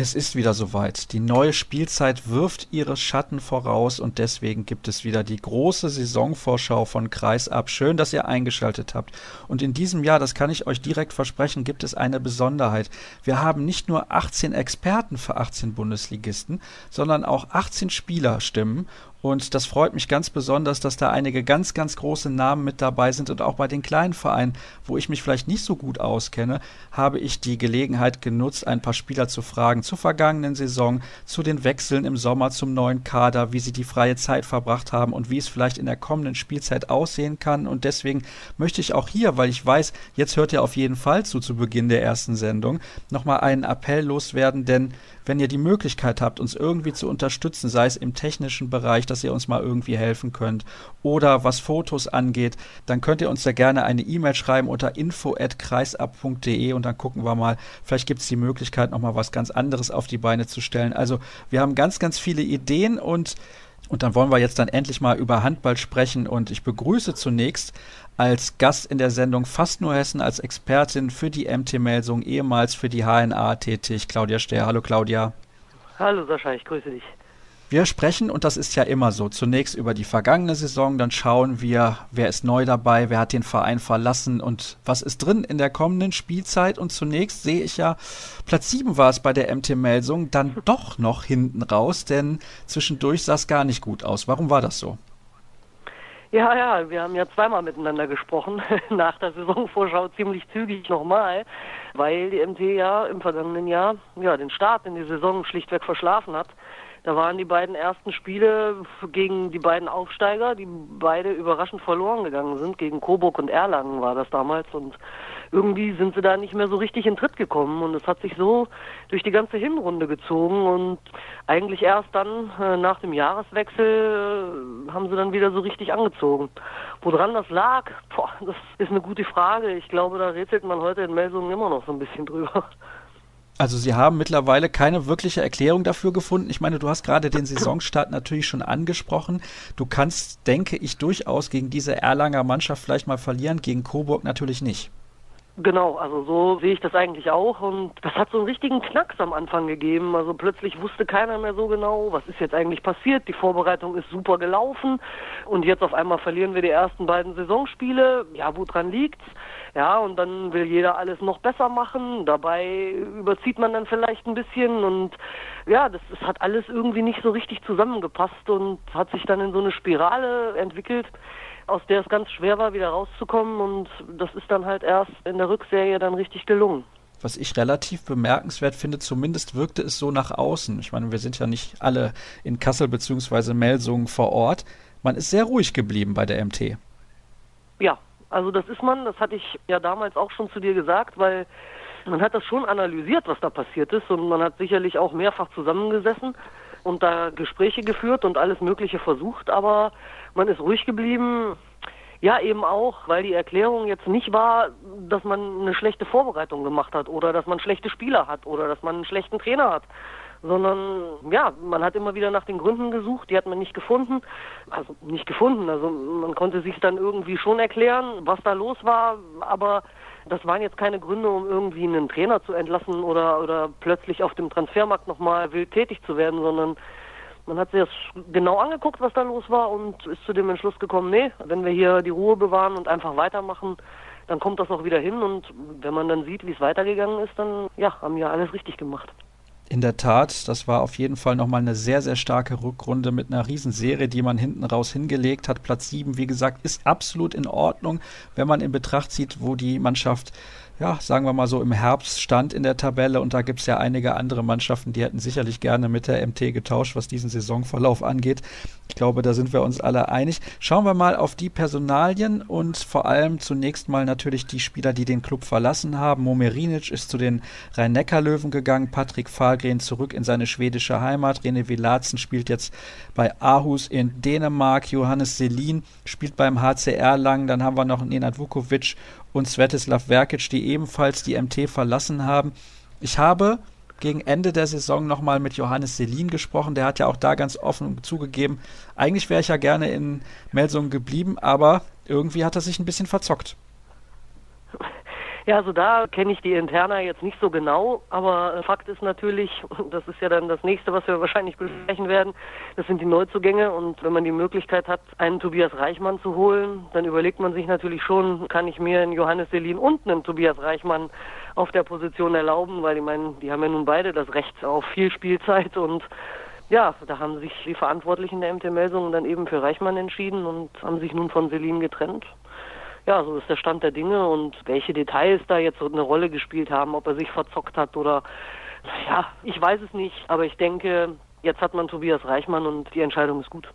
Es ist wieder soweit. Die neue Spielzeit wirft ihre Schatten voraus und deswegen gibt es wieder die große Saisonvorschau von Kreisab. Schön, dass ihr eingeschaltet habt. Und in diesem Jahr, das kann ich euch direkt versprechen, gibt es eine Besonderheit. Wir haben nicht nur 18 Experten für 18 Bundesligisten, sondern auch 18 Spielerstimmen und das freut mich ganz besonders, dass da einige ganz, ganz große Namen mit dabei sind. Und auch bei den kleinen Vereinen, wo ich mich vielleicht nicht so gut auskenne, habe ich die Gelegenheit genutzt, ein paar Spieler zu fragen zur vergangenen Saison, zu den Wechseln im Sommer zum neuen Kader, wie sie die freie Zeit verbracht haben und wie es vielleicht in der kommenden Spielzeit aussehen kann. Und deswegen möchte ich auch hier, weil ich weiß, jetzt hört ihr auf jeden Fall zu, zu Beginn der ersten Sendung, nochmal einen Appell loswerden, denn wenn ihr die Möglichkeit habt, uns irgendwie zu unterstützen, sei es im technischen Bereich, dass ihr uns mal irgendwie helfen könnt oder was Fotos angeht, dann könnt ihr uns da gerne eine E-Mail schreiben unter info@kreisab.de und dann gucken wir mal, vielleicht gibt es die Möglichkeit, nochmal was ganz anderes auf die Beine zu stellen. Also wir haben ganz, ganz viele Ideen und und dann wollen wir jetzt dann endlich mal über Handball sprechen und ich begrüße zunächst als Gast in der Sendung Fast nur Hessen als Expertin für die MT-Melsung, ehemals für die HNA tätig, Claudia Stehr. Hallo Claudia. Hallo Sascha, ich grüße dich. Wir sprechen, und das ist ja immer so, zunächst über die vergangene Saison, dann schauen wir, wer ist neu dabei, wer hat den Verein verlassen und was ist drin in der kommenden Spielzeit. Und zunächst sehe ich ja, Platz 7 war es bei der MT-Melsung, dann doch noch hinten raus, denn zwischendurch sah es gar nicht gut aus. Warum war das so? Ja, ja, wir haben ja zweimal miteinander gesprochen, nach der Saisonvorschau ziemlich zügig nochmal, weil die MT ja im vergangenen Jahr ja den Start in die Saison schlichtweg verschlafen hat. Da waren die beiden ersten Spiele gegen die beiden Aufsteiger, die beide überraschend verloren gegangen sind. Gegen Coburg und Erlangen war das damals. Und irgendwie sind sie da nicht mehr so richtig in Tritt gekommen. Und es hat sich so durch die ganze Hinrunde gezogen. Und eigentlich erst dann äh, nach dem Jahreswechsel äh, haben sie dann wieder so richtig angezogen. Woran das lag, boah, das ist eine gute Frage. Ich glaube, da rätselt man heute in Melsungen immer noch so ein bisschen drüber. Also Sie haben mittlerweile keine wirkliche Erklärung dafür gefunden. Ich meine, du hast gerade den Saisonstart natürlich schon angesprochen. Du kannst, denke ich, durchaus gegen diese Erlanger Mannschaft vielleicht mal verlieren, gegen Coburg natürlich nicht. Genau, also so sehe ich das eigentlich auch und das hat so einen richtigen Knacks am Anfang gegeben. Also plötzlich wusste keiner mehr so genau, was ist jetzt eigentlich passiert. Die Vorbereitung ist super gelaufen und jetzt auf einmal verlieren wir die ersten beiden Saisonspiele. Ja, woran liegt's? Ja, und dann will jeder alles noch besser machen. Dabei überzieht man dann vielleicht ein bisschen und ja, das, das hat alles irgendwie nicht so richtig zusammengepasst und hat sich dann in so eine Spirale entwickelt aus der es ganz schwer war, wieder rauszukommen. Und das ist dann halt erst in der Rückserie dann richtig gelungen. Was ich relativ bemerkenswert finde, zumindest wirkte es so nach außen. Ich meine, wir sind ja nicht alle in Kassel bzw. Melsungen vor Ort. Man ist sehr ruhig geblieben bei der MT. Ja, also das ist man, das hatte ich ja damals auch schon zu dir gesagt, weil man hat das schon analysiert, was da passiert ist und man hat sicherlich auch mehrfach zusammengesessen und da Gespräche geführt und alles Mögliche versucht, aber man ist ruhig geblieben. Ja, eben auch, weil die Erklärung jetzt nicht war, dass man eine schlechte Vorbereitung gemacht hat oder dass man schlechte Spieler hat oder dass man einen schlechten Trainer hat, sondern ja, man hat immer wieder nach den Gründen gesucht, die hat man nicht gefunden. Also nicht gefunden, also man konnte sich dann irgendwie schon erklären, was da los war, aber das waren jetzt keine Gründe, um irgendwie einen Trainer zu entlassen oder, oder plötzlich auf dem Transfermarkt nochmal wild tätig zu werden, sondern man hat sich das genau angeguckt, was da los war und ist zu dem Entschluss gekommen, nee, wenn wir hier die Ruhe bewahren und einfach weitermachen, dann kommt das auch wieder hin und wenn man dann sieht, wie es weitergegangen ist, dann ja, haben wir alles richtig gemacht. In der Tat, das war auf jeden Fall nochmal eine sehr, sehr starke Rückrunde mit einer Riesenserie, die man hinten raus hingelegt hat. Platz 7, wie gesagt, ist absolut in Ordnung, wenn man in Betracht zieht, wo die Mannschaft ja, sagen wir mal so, im Herbst stand in der Tabelle und da gibt es ja einige andere Mannschaften, die hätten sicherlich gerne mit der MT getauscht, was diesen Saisonverlauf angeht. Ich glaube, da sind wir uns alle einig. Schauen wir mal auf die Personalien und vor allem zunächst mal natürlich die Spieler, die den Club verlassen haben. Momerinic ist zu den Rhein-Neckar-Löwen gegangen, Patrick Fahlgren zurück in seine schwedische Heimat, René Vilatzen spielt jetzt bei Aarhus in Dänemark, Johannes Selin spielt beim HCR lang, dann haben wir noch Nenad Vukovic und Svetislav Verkic, die ebenfalls die MT verlassen haben. Ich habe gegen Ende der Saison nochmal mit Johannes Selin gesprochen. Der hat ja auch da ganz offen zugegeben, eigentlich wäre ich ja gerne in Melsungen geblieben, aber irgendwie hat er sich ein bisschen verzockt. Ja, also da kenne ich die Interna jetzt nicht so genau, aber Fakt ist natürlich, das ist ja dann das nächste, was wir wahrscheinlich besprechen werden, das sind die Neuzugänge. Und wenn man die Möglichkeit hat, einen Tobias Reichmann zu holen, dann überlegt man sich natürlich schon, kann ich mir einen Johannes Selin und einen Tobias Reichmann auf der Position erlauben, weil ich meine, die haben ja nun beide das Recht auf viel Spielzeit. Und ja, da haben sich die Verantwortlichen der MT Melsungen dann eben für Reichmann entschieden und haben sich nun von Selin getrennt ja, so ist der Stand der Dinge und welche Details da jetzt so eine Rolle gespielt haben, ob er sich verzockt hat oder ja, ich weiß es nicht, aber ich denke, jetzt hat man Tobias Reichmann und die Entscheidung ist gut.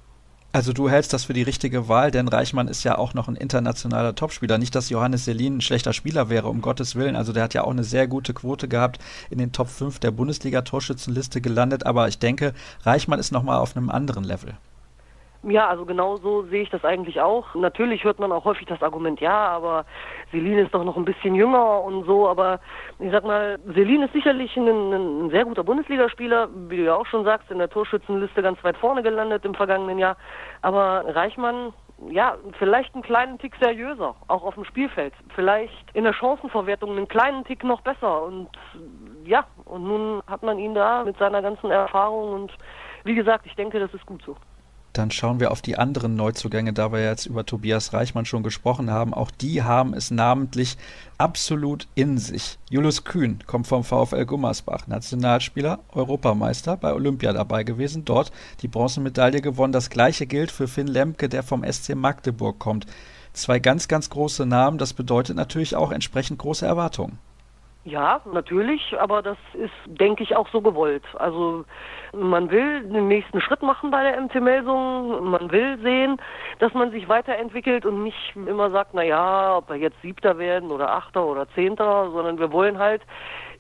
Also du hältst das für die richtige Wahl, denn Reichmann ist ja auch noch ein internationaler Topspieler. Nicht, dass Johannes Selin ein schlechter Spieler wäre, um Gottes Willen. Also der hat ja auch eine sehr gute Quote gehabt, in den Top 5 der Bundesliga-Torschützenliste gelandet. Aber ich denke, Reichmann ist nochmal auf einem anderen Level. Ja, also genau so sehe ich das eigentlich auch. Natürlich hört man auch häufig das Argument, ja, aber Selin ist doch noch ein bisschen jünger und so, aber ich sag mal, Selin ist sicherlich ein, ein sehr guter Bundesligaspieler, wie du ja auch schon sagst, in der Torschützenliste ganz weit vorne gelandet im vergangenen Jahr. Aber Reichmann, ja, vielleicht einen kleinen Tick seriöser, auch auf dem Spielfeld. Vielleicht in der Chancenverwertung einen kleinen Tick noch besser. Und ja, und nun hat man ihn da mit seiner ganzen Erfahrung und wie gesagt, ich denke, das ist gut so. Dann schauen wir auf die anderen Neuzugänge, da wir jetzt über Tobias Reichmann schon gesprochen haben. Auch die haben es namentlich absolut in sich. Julius Kühn kommt vom VfL Gummersbach, Nationalspieler, Europameister, bei Olympia dabei gewesen, dort die Bronzemedaille gewonnen. Das gleiche gilt für Finn Lemke, der vom SC Magdeburg kommt. Zwei ganz, ganz große Namen, das bedeutet natürlich auch entsprechend große Erwartungen. Ja, natürlich, aber das ist, denke ich, auch so gewollt. Also man will den nächsten Schritt machen bei der MT Melsung, man will sehen, dass man sich weiterentwickelt und nicht immer sagt, na ja, ob wir jetzt Siebter werden oder Achter oder Zehnter, sondern wir wollen halt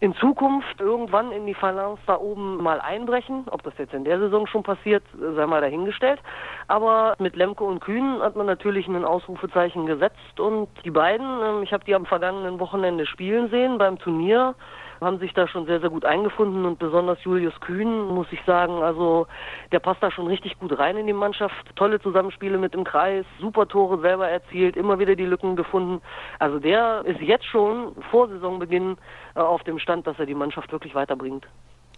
in Zukunft irgendwann in die Phalanx da oben mal einbrechen. Ob das jetzt in der Saison schon passiert, sei mal dahingestellt. Aber mit Lemke und Kühn hat man natürlich ein Ausrufezeichen gesetzt und die beiden, ähm, ich habe die am vergangenen Wochenende spielen sehen beim Turnier haben sich da schon sehr, sehr gut eingefunden und besonders Julius Kühn, muss ich sagen, also der passt da schon richtig gut rein in die Mannschaft. Tolle Zusammenspiele mit dem Kreis, super Tore selber erzielt, immer wieder die Lücken gefunden. Also der ist jetzt schon vor Saisonbeginn auf dem Stand, dass er die Mannschaft wirklich weiterbringt.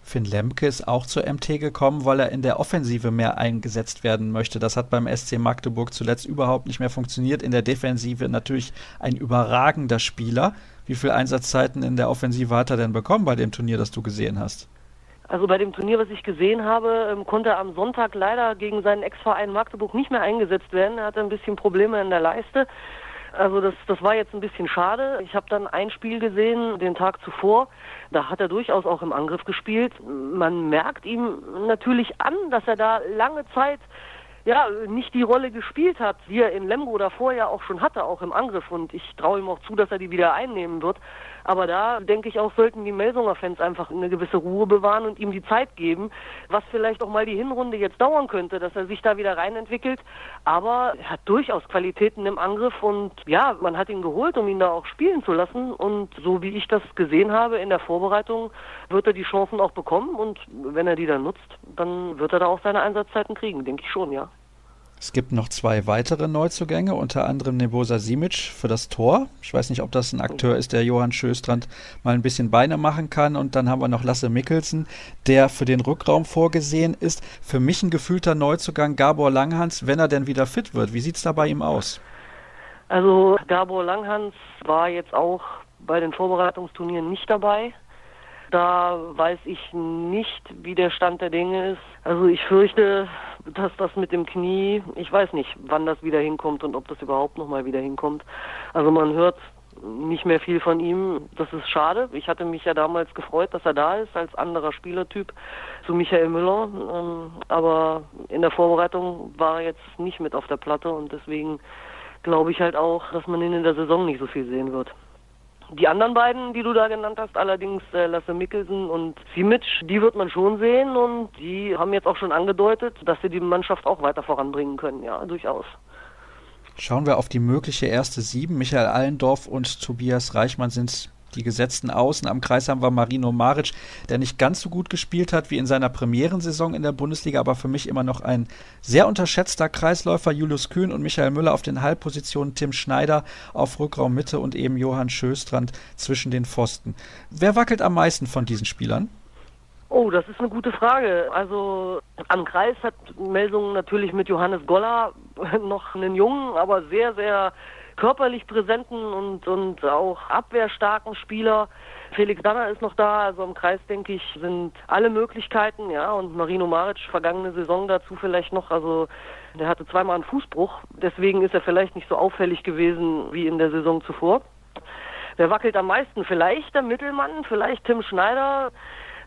Finn Lemke ist auch zur MT gekommen, weil er in der Offensive mehr eingesetzt werden möchte. Das hat beim SC Magdeburg zuletzt überhaupt nicht mehr funktioniert. In der Defensive natürlich ein überragender Spieler. Wie viele Einsatzzeiten in der Offensive hat er denn bekommen bei dem Turnier, das du gesehen hast? Also bei dem Turnier, was ich gesehen habe, ähm, konnte er am Sonntag leider gegen seinen Ex-Verein Magdeburg nicht mehr eingesetzt werden. Er hatte ein bisschen Probleme in der Leiste. Also das, das war jetzt ein bisschen schade. Ich habe dann ein Spiel gesehen, den Tag zuvor. Da hat er durchaus auch im Angriff gespielt. Man merkt ihm natürlich an, dass er da lange Zeit ja, nicht die Rolle gespielt hat, die er in Lemgo davor ja auch schon hatte, auch im Angriff. Und ich traue ihm auch zu, dass er die wieder einnehmen wird. Aber da denke ich auch, sollten die Melsunger Fans einfach eine gewisse Ruhe bewahren und ihm die Zeit geben, was vielleicht auch mal die Hinrunde jetzt dauern könnte, dass er sich da wieder reinentwickelt. Aber er hat durchaus Qualitäten im Angriff und ja, man hat ihn geholt, um ihn da auch spielen zu lassen. Und so wie ich das gesehen habe in der Vorbereitung, wird er die Chancen auch bekommen und wenn er die dann nutzt, dann wird er da auch seine Einsatzzeiten kriegen, denke ich schon, ja. Es gibt noch zwei weitere Neuzugänge, unter anderem Nebosa Simic für das Tor. Ich weiß nicht, ob das ein Akteur ist, der Johann Schöstrand mal ein bisschen Beine machen kann. Und dann haben wir noch Lasse Mikkelsen, der für den Rückraum vorgesehen ist. Für mich ein gefühlter Neuzugang Gabor Langhans, wenn er denn wieder fit wird. Wie sieht es da bei ihm aus? Also Gabor Langhans war jetzt auch bei den Vorbereitungsturnieren nicht dabei. Da weiß ich nicht, wie der Stand der Dinge ist. Also ich fürchte, dass das mit dem Knie, ich weiß nicht, wann das wieder hinkommt und ob das überhaupt nochmal wieder hinkommt. Also man hört nicht mehr viel von ihm. Das ist schade. Ich hatte mich ja damals gefreut, dass er da ist als anderer Spielertyp zu Michael Müller. Ähm, aber in der Vorbereitung war er jetzt nicht mit auf der Platte und deswegen glaube ich halt auch, dass man ihn in der Saison nicht so viel sehen wird. Die anderen beiden, die du da genannt hast, allerdings äh, Lasse Mikkelsen und Simic, die wird man schon sehen und die haben jetzt auch schon angedeutet, dass sie die Mannschaft auch weiter voranbringen können, ja, durchaus. Schauen wir auf die mögliche erste Sieben. Michael Allendorf und Tobias Reichmann sind die gesetzten Außen. Am Kreis haben wir Marino Maric, der nicht ganz so gut gespielt hat wie in seiner Premierensaison in der Bundesliga, aber für mich immer noch ein sehr unterschätzter Kreisläufer. Julius Kühn und Michael Müller auf den Halbpositionen, Tim Schneider auf Rückraummitte und eben Johann Schöstrand zwischen den Pfosten. Wer wackelt am meisten von diesen Spielern? Oh, das ist eine gute Frage. Also am Kreis hat Melsungen natürlich mit Johannes Goller noch einen jungen, aber sehr, sehr körperlich präsenten und, und auch abwehrstarken Spieler. Felix Danner ist noch da, also im Kreis denke ich, sind alle Möglichkeiten, ja, und Marino Maric vergangene Saison dazu vielleicht noch, also der hatte zweimal einen Fußbruch, deswegen ist er vielleicht nicht so auffällig gewesen wie in der Saison zuvor. Wer wackelt am meisten? Vielleicht der Mittelmann, vielleicht Tim Schneider,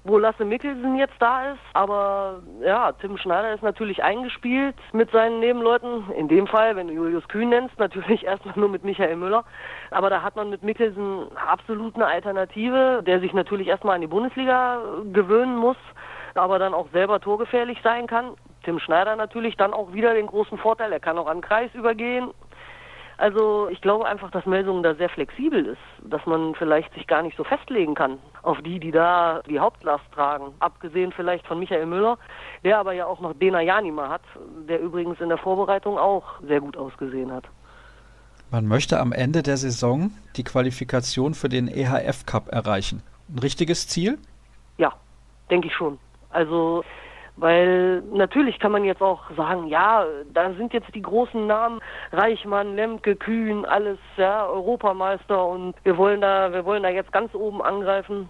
wo Lasse Mikkelsen jetzt da ist. Aber ja, Tim Schneider ist natürlich eingespielt mit seinen Nebenleuten. In dem Fall, wenn du Julius Kühn nennst, natürlich erstmal nur mit Michael Müller. Aber da hat man mit Mikkelsen absolut eine Alternative, der sich natürlich erstmal an die Bundesliga gewöhnen muss, aber dann auch selber torgefährlich sein kann. Tim Schneider natürlich dann auch wieder den großen Vorteil, er kann auch an den Kreis übergehen, also ich glaube einfach, dass Melsungen da sehr flexibel ist, dass man vielleicht sich gar nicht so festlegen kann auf die, die da die Hauptlast tragen. Abgesehen vielleicht von Michael Müller, der aber ja auch noch Dena Janima hat, der übrigens in der Vorbereitung auch sehr gut ausgesehen hat. Man möchte am Ende der Saison die Qualifikation für den EHF Cup erreichen. Ein richtiges Ziel? Ja, denke ich schon. Also weil natürlich kann man jetzt auch sagen, ja, da sind jetzt die großen Namen, Reichmann, Lemke, Kühn, alles, ja, Europameister und wir wollen da, wir wollen da jetzt ganz oben angreifen.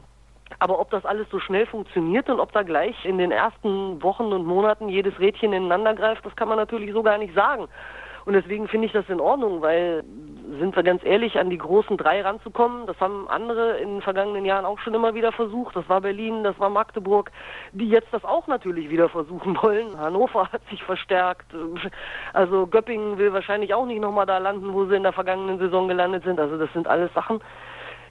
Aber ob das alles so schnell funktioniert und ob da gleich in den ersten Wochen und Monaten jedes Rädchen ineinander greift, das kann man natürlich so gar nicht sagen. Und deswegen finde ich das in Ordnung, weil, sind wir ganz ehrlich, an die großen drei ranzukommen, das haben andere in den vergangenen Jahren auch schon immer wieder versucht. Das war Berlin, das war Magdeburg, die jetzt das auch natürlich wieder versuchen wollen. Hannover hat sich verstärkt. Also Göppingen will wahrscheinlich auch nicht nochmal da landen, wo sie in der vergangenen Saison gelandet sind. Also das sind alles Sachen,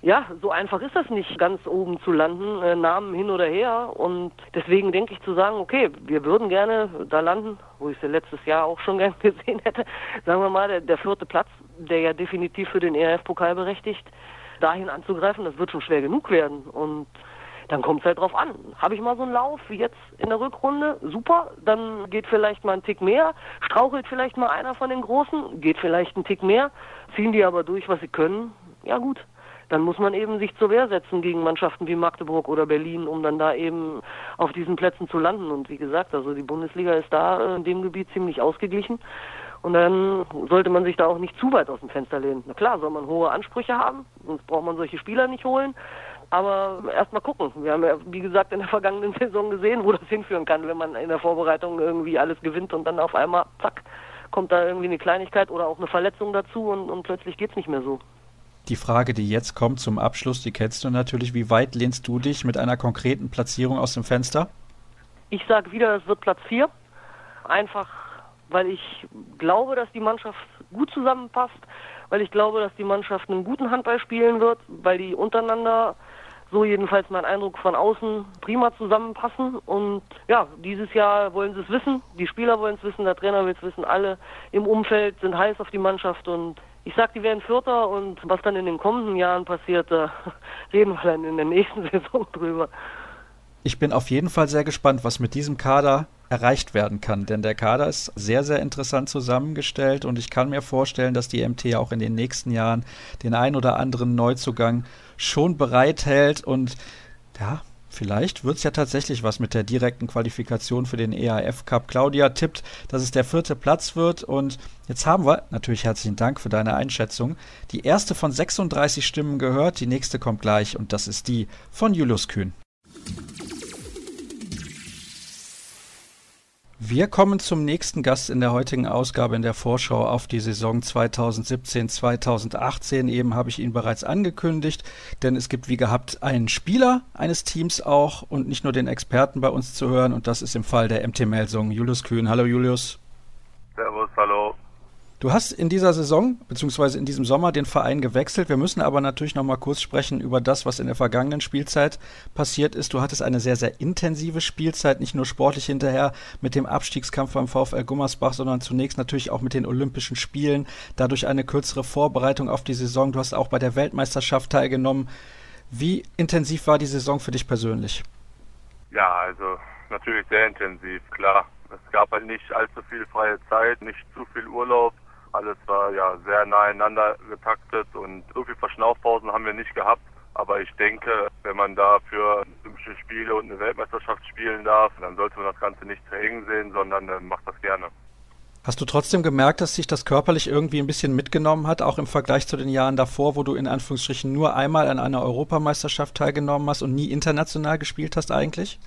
ja, so einfach ist das nicht, ganz oben zu landen, äh, Namen hin oder her. Und deswegen denke ich zu sagen, okay, wir würden gerne da landen, wo ich ja letztes Jahr auch schon gern gesehen hätte. Sagen wir mal, der, der vierte Platz, der ja definitiv für den ERF-Pokal berechtigt, dahin anzugreifen, das wird schon schwer genug werden. Und dann kommt es halt drauf an. Habe ich mal so einen Lauf wie jetzt in der Rückrunde, super, dann geht vielleicht mal ein Tick mehr, strauchelt vielleicht mal einer von den Großen, geht vielleicht ein Tick mehr, ziehen die aber durch, was sie können, ja gut, dann muss man eben sich zur Wehr setzen gegen Mannschaften wie Magdeburg oder Berlin, um dann da eben auf diesen Plätzen zu landen. Und wie gesagt, also die Bundesliga ist da in dem Gebiet ziemlich ausgeglichen. Und dann sollte man sich da auch nicht zu weit aus dem Fenster lehnen. Na klar, soll man hohe Ansprüche haben, sonst braucht man solche Spieler nicht holen. Aber erstmal gucken. Wir haben ja, wie gesagt, in der vergangenen Saison gesehen, wo das hinführen kann, wenn man in der Vorbereitung irgendwie alles gewinnt und dann auf einmal, zack, kommt da irgendwie eine Kleinigkeit oder auch eine Verletzung dazu und, und plötzlich geht's nicht mehr so. Die Frage, die jetzt kommt zum Abschluss, die kennst du natürlich. Wie weit lehnst du dich mit einer konkreten Platzierung aus dem Fenster? Ich sage wieder, es wird Platz 4. Einfach, weil ich glaube, dass die Mannschaft gut zusammenpasst, weil ich glaube, dass die Mannschaft einen guten Handball spielen wird, weil die untereinander, so jedenfalls mein Eindruck von außen, prima zusammenpassen. Und ja, dieses Jahr wollen sie es wissen, die Spieler wollen es wissen, der Trainer will es wissen, alle im Umfeld sind heiß auf die Mannschaft und ich sag, die werden Vierter und was dann in den kommenden Jahren passiert, da reden wir dann in der nächsten Saison drüber. Ich bin auf jeden Fall sehr gespannt, was mit diesem Kader erreicht werden kann, denn der Kader ist sehr, sehr interessant zusammengestellt und ich kann mir vorstellen, dass die MT auch in den nächsten Jahren den ein oder anderen Neuzugang schon bereithält und ja, Vielleicht wird es ja tatsächlich was mit der direkten Qualifikation für den EAF Cup. Claudia tippt, dass es der vierte Platz wird. Und jetzt haben wir, natürlich herzlichen Dank für deine Einschätzung, die erste von 36 Stimmen gehört. Die nächste kommt gleich und das ist die von Julius Kühn. Wir kommen zum nächsten Gast in der heutigen Ausgabe in der Vorschau auf die Saison 2017-2018. Eben habe ich ihn bereits angekündigt, denn es gibt wie gehabt einen Spieler eines Teams auch und nicht nur den Experten bei uns zu hören und das ist im Fall der MT Melsung Julius Kühn. Hallo Julius. Servus, hallo. Du hast in dieser Saison bzw. in diesem Sommer den Verein gewechselt. Wir müssen aber natürlich noch mal kurz sprechen über das, was in der vergangenen Spielzeit passiert ist. Du hattest eine sehr, sehr intensive Spielzeit, nicht nur sportlich hinterher mit dem Abstiegskampf beim VfL Gummersbach, sondern zunächst natürlich auch mit den Olympischen Spielen, dadurch eine kürzere Vorbereitung auf die Saison. Du hast auch bei der Weltmeisterschaft teilgenommen. Wie intensiv war die Saison für dich persönlich? Ja, also natürlich sehr intensiv, klar. Es gab halt nicht allzu viel freie Zeit, nicht zu viel Urlaub. Alles war ja sehr nah einander getaktet und viel Verschnaufpausen haben wir nicht gehabt. Aber ich denke, wenn man da für Olympische Spiele und eine Weltmeisterschaft spielen darf, dann sollte man das Ganze nicht zu eng sehen, sondern äh, macht das gerne. Hast du trotzdem gemerkt, dass sich das körperlich irgendwie ein bisschen mitgenommen hat, auch im Vergleich zu den Jahren davor, wo du in Anführungsstrichen nur einmal an einer Europameisterschaft teilgenommen hast und nie international gespielt hast eigentlich?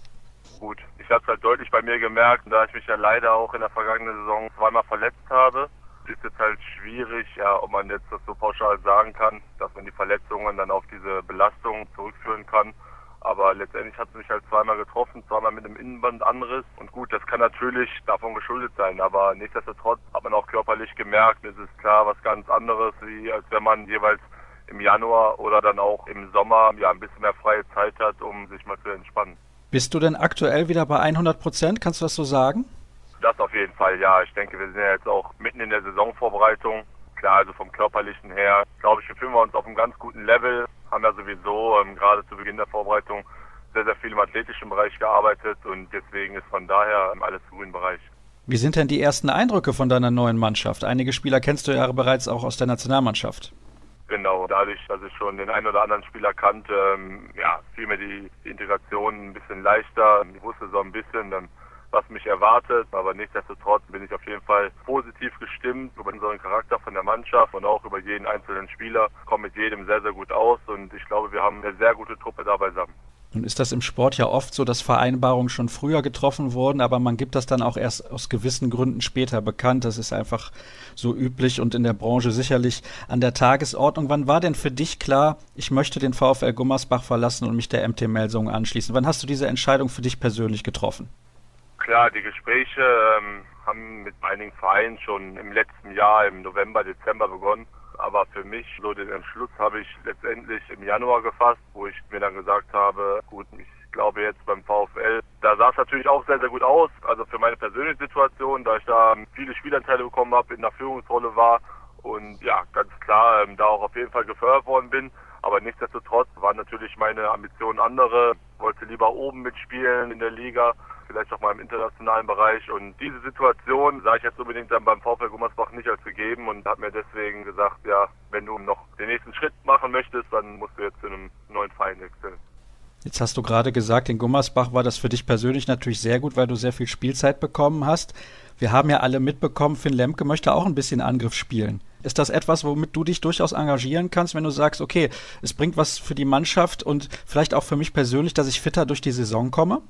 Gut, ich habe es halt deutlich bei mir gemerkt, da ich mich ja leider auch in der vergangenen Saison zweimal verletzt habe, ist jetzt halt schwierig, ja, ob man jetzt das so pauschal sagen kann, dass man die Verletzungen dann auf diese Belastung zurückführen kann. Aber letztendlich hat es mich halt zweimal getroffen, zweimal mit einem Innenbandanriss. Und gut, das kann natürlich davon geschuldet sein. Aber nichtsdestotrotz hat man auch körperlich gemerkt, es ist klar was ganz anderes, wie als wenn man jeweils im Januar oder dann auch im Sommer ja ein bisschen mehr freie Zeit hat, um sich mal zu entspannen. Bist du denn aktuell wieder bei 100 Prozent? Kannst du das so sagen? Das auf jeden Fall, ja. Ich denke, wir sind ja jetzt auch mitten in der Saisonvorbereitung. Klar, also vom körperlichen her, glaube ich, befinden wir uns auf einem ganz guten Level haben ja sowieso ähm, gerade zu Beginn der Vorbereitung sehr, sehr viel im athletischen Bereich gearbeitet und deswegen ist von daher ähm, alles im grünen Bereich. Wie sind denn die ersten Eindrücke von deiner neuen Mannschaft? Einige Spieler kennst du ja bereits auch aus der Nationalmannschaft. Genau, dadurch, dass ich schon den einen oder anderen Spieler kannte, ähm, ja, fiel mir die Integration ein bisschen leichter. Ich wusste so ein bisschen, dann was mich erwartet. Aber nichtsdestotrotz bin ich auf jeden Fall positiv gestimmt über unseren Charakter von der Mannschaft und auch über jeden einzelnen Spieler. Komme mit jedem sehr, sehr gut aus und ich glaube, wir haben eine sehr gute Truppe da beisammen. Nun ist das im Sport ja oft so, dass Vereinbarungen schon früher getroffen wurden, aber man gibt das dann auch erst aus gewissen Gründen später bekannt. Das ist einfach so üblich und in der Branche sicherlich an der Tagesordnung. Wann war denn für dich klar, ich möchte den VfL Gummersbach verlassen und mich der MT Melsung anschließen? Wann hast du diese Entscheidung für dich persönlich getroffen? Klar, die Gespräche ähm, haben mit einigen Vereinen schon im letzten Jahr, im November, Dezember begonnen. Aber für mich, so den Entschluss habe ich letztendlich im Januar gefasst, wo ich mir dann gesagt habe, gut, ich glaube jetzt beim VfL, da sah es natürlich auch sehr, sehr gut aus. Also für meine persönliche Situation, da ich da viele Spielanteile bekommen habe, in der Führungsrolle war und ja, ganz klar ähm, da auch auf jeden Fall gefördert worden bin. Aber nichtsdestotrotz waren natürlich meine Ambitionen andere, wollte lieber oben mitspielen in der Liga vielleicht auch mal im internationalen Bereich. Und diese Situation sah ich jetzt unbedingt dann beim VfL Gummersbach nicht als gegeben und habe mir deswegen gesagt, ja, wenn du noch den nächsten Schritt machen möchtest, dann musst du jetzt zu einem neuen Verein wechseln. Jetzt hast du gerade gesagt, in Gummersbach war das für dich persönlich natürlich sehr gut, weil du sehr viel Spielzeit bekommen hast. Wir haben ja alle mitbekommen, Finn Lemke möchte auch ein bisschen Angriff spielen. Ist das etwas, womit du dich durchaus engagieren kannst, wenn du sagst, okay, es bringt was für die Mannschaft und vielleicht auch für mich persönlich, dass ich fitter durch die Saison komme?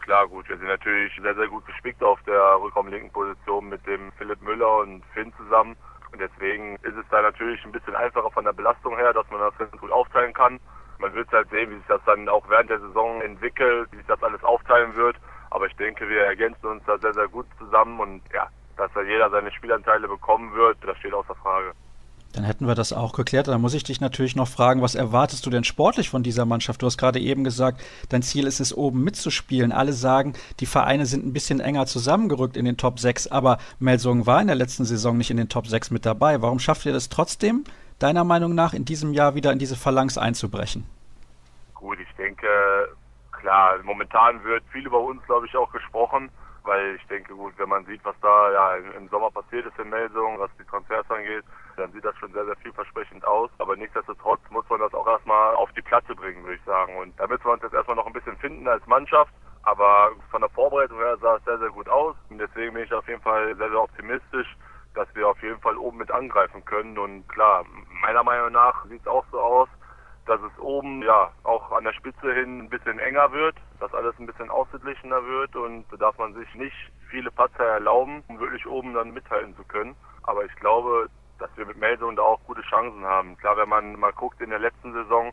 Klar, gut, wir sind natürlich sehr, sehr gut gespickt auf der rückraumlinken Position mit dem Philipp Müller und Finn zusammen. Und deswegen ist es da natürlich ein bisschen einfacher von der Belastung her, dass man das ganz gut aufteilen kann. Man wird halt sehen, wie sich das dann auch während der Saison entwickelt, wie sich das alles aufteilen wird. Aber ich denke, wir ergänzen uns da sehr, sehr gut zusammen und ja, dass da jeder seine Spielanteile bekommen wird, das steht außer Frage. Dann hätten wir das auch geklärt. Dann muss ich dich natürlich noch fragen, was erwartest du denn sportlich von dieser Mannschaft? Du hast gerade eben gesagt, dein Ziel ist es, oben mitzuspielen. Alle sagen, die Vereine sind ein bisschen enger zusammengerückt in den Top 6, aber Melsungen war in der letzten Saison nicht in den Top 6 mit dabei. Warum schafft ihr das trotzdem, deiner Meinung nach, in diesem Jahr wieder in diese Phalanx einzubrechen? Gut, ich denke, klar, momentan wird viel über uns, glaube ich, auch gesprochen weil ich denke, gut, wenn man sieht, was da ja im Sommer passiert ist in Melsungen, was die Transfers angeht, dann sieht das schon sehr, sehr vielversprechend aus. Aber nichtsdestotrotz muss man das auch erstmal auf die Platte bringen, würde ich sagen. Und da müssen wir uns jetzt erstmal noch ein bisschen finden als Mannschaft. Aber von der Vorbereitung her sah es sehr, sehr gut aus. Und deswegen bin ich auf jeden Fall sehr, sehr optimistisch, dass wir auf jeden Fall oben mit angreifen können. Und klar, meiner Meinung nach sieht es auch so aus, dass es oben ja auch an der Spitze hin ein bisschen enger wird, dass alles ein bisschen ausgeglichener wird und da darf man sich nicht viele Patzer erlauben, um wirklich oben dann mithalten zu können. Aber ich glaube, dass wir mit Melsungen da auch gute Chancen haben. Klar, wenn man mal guckt, in der letzten Saison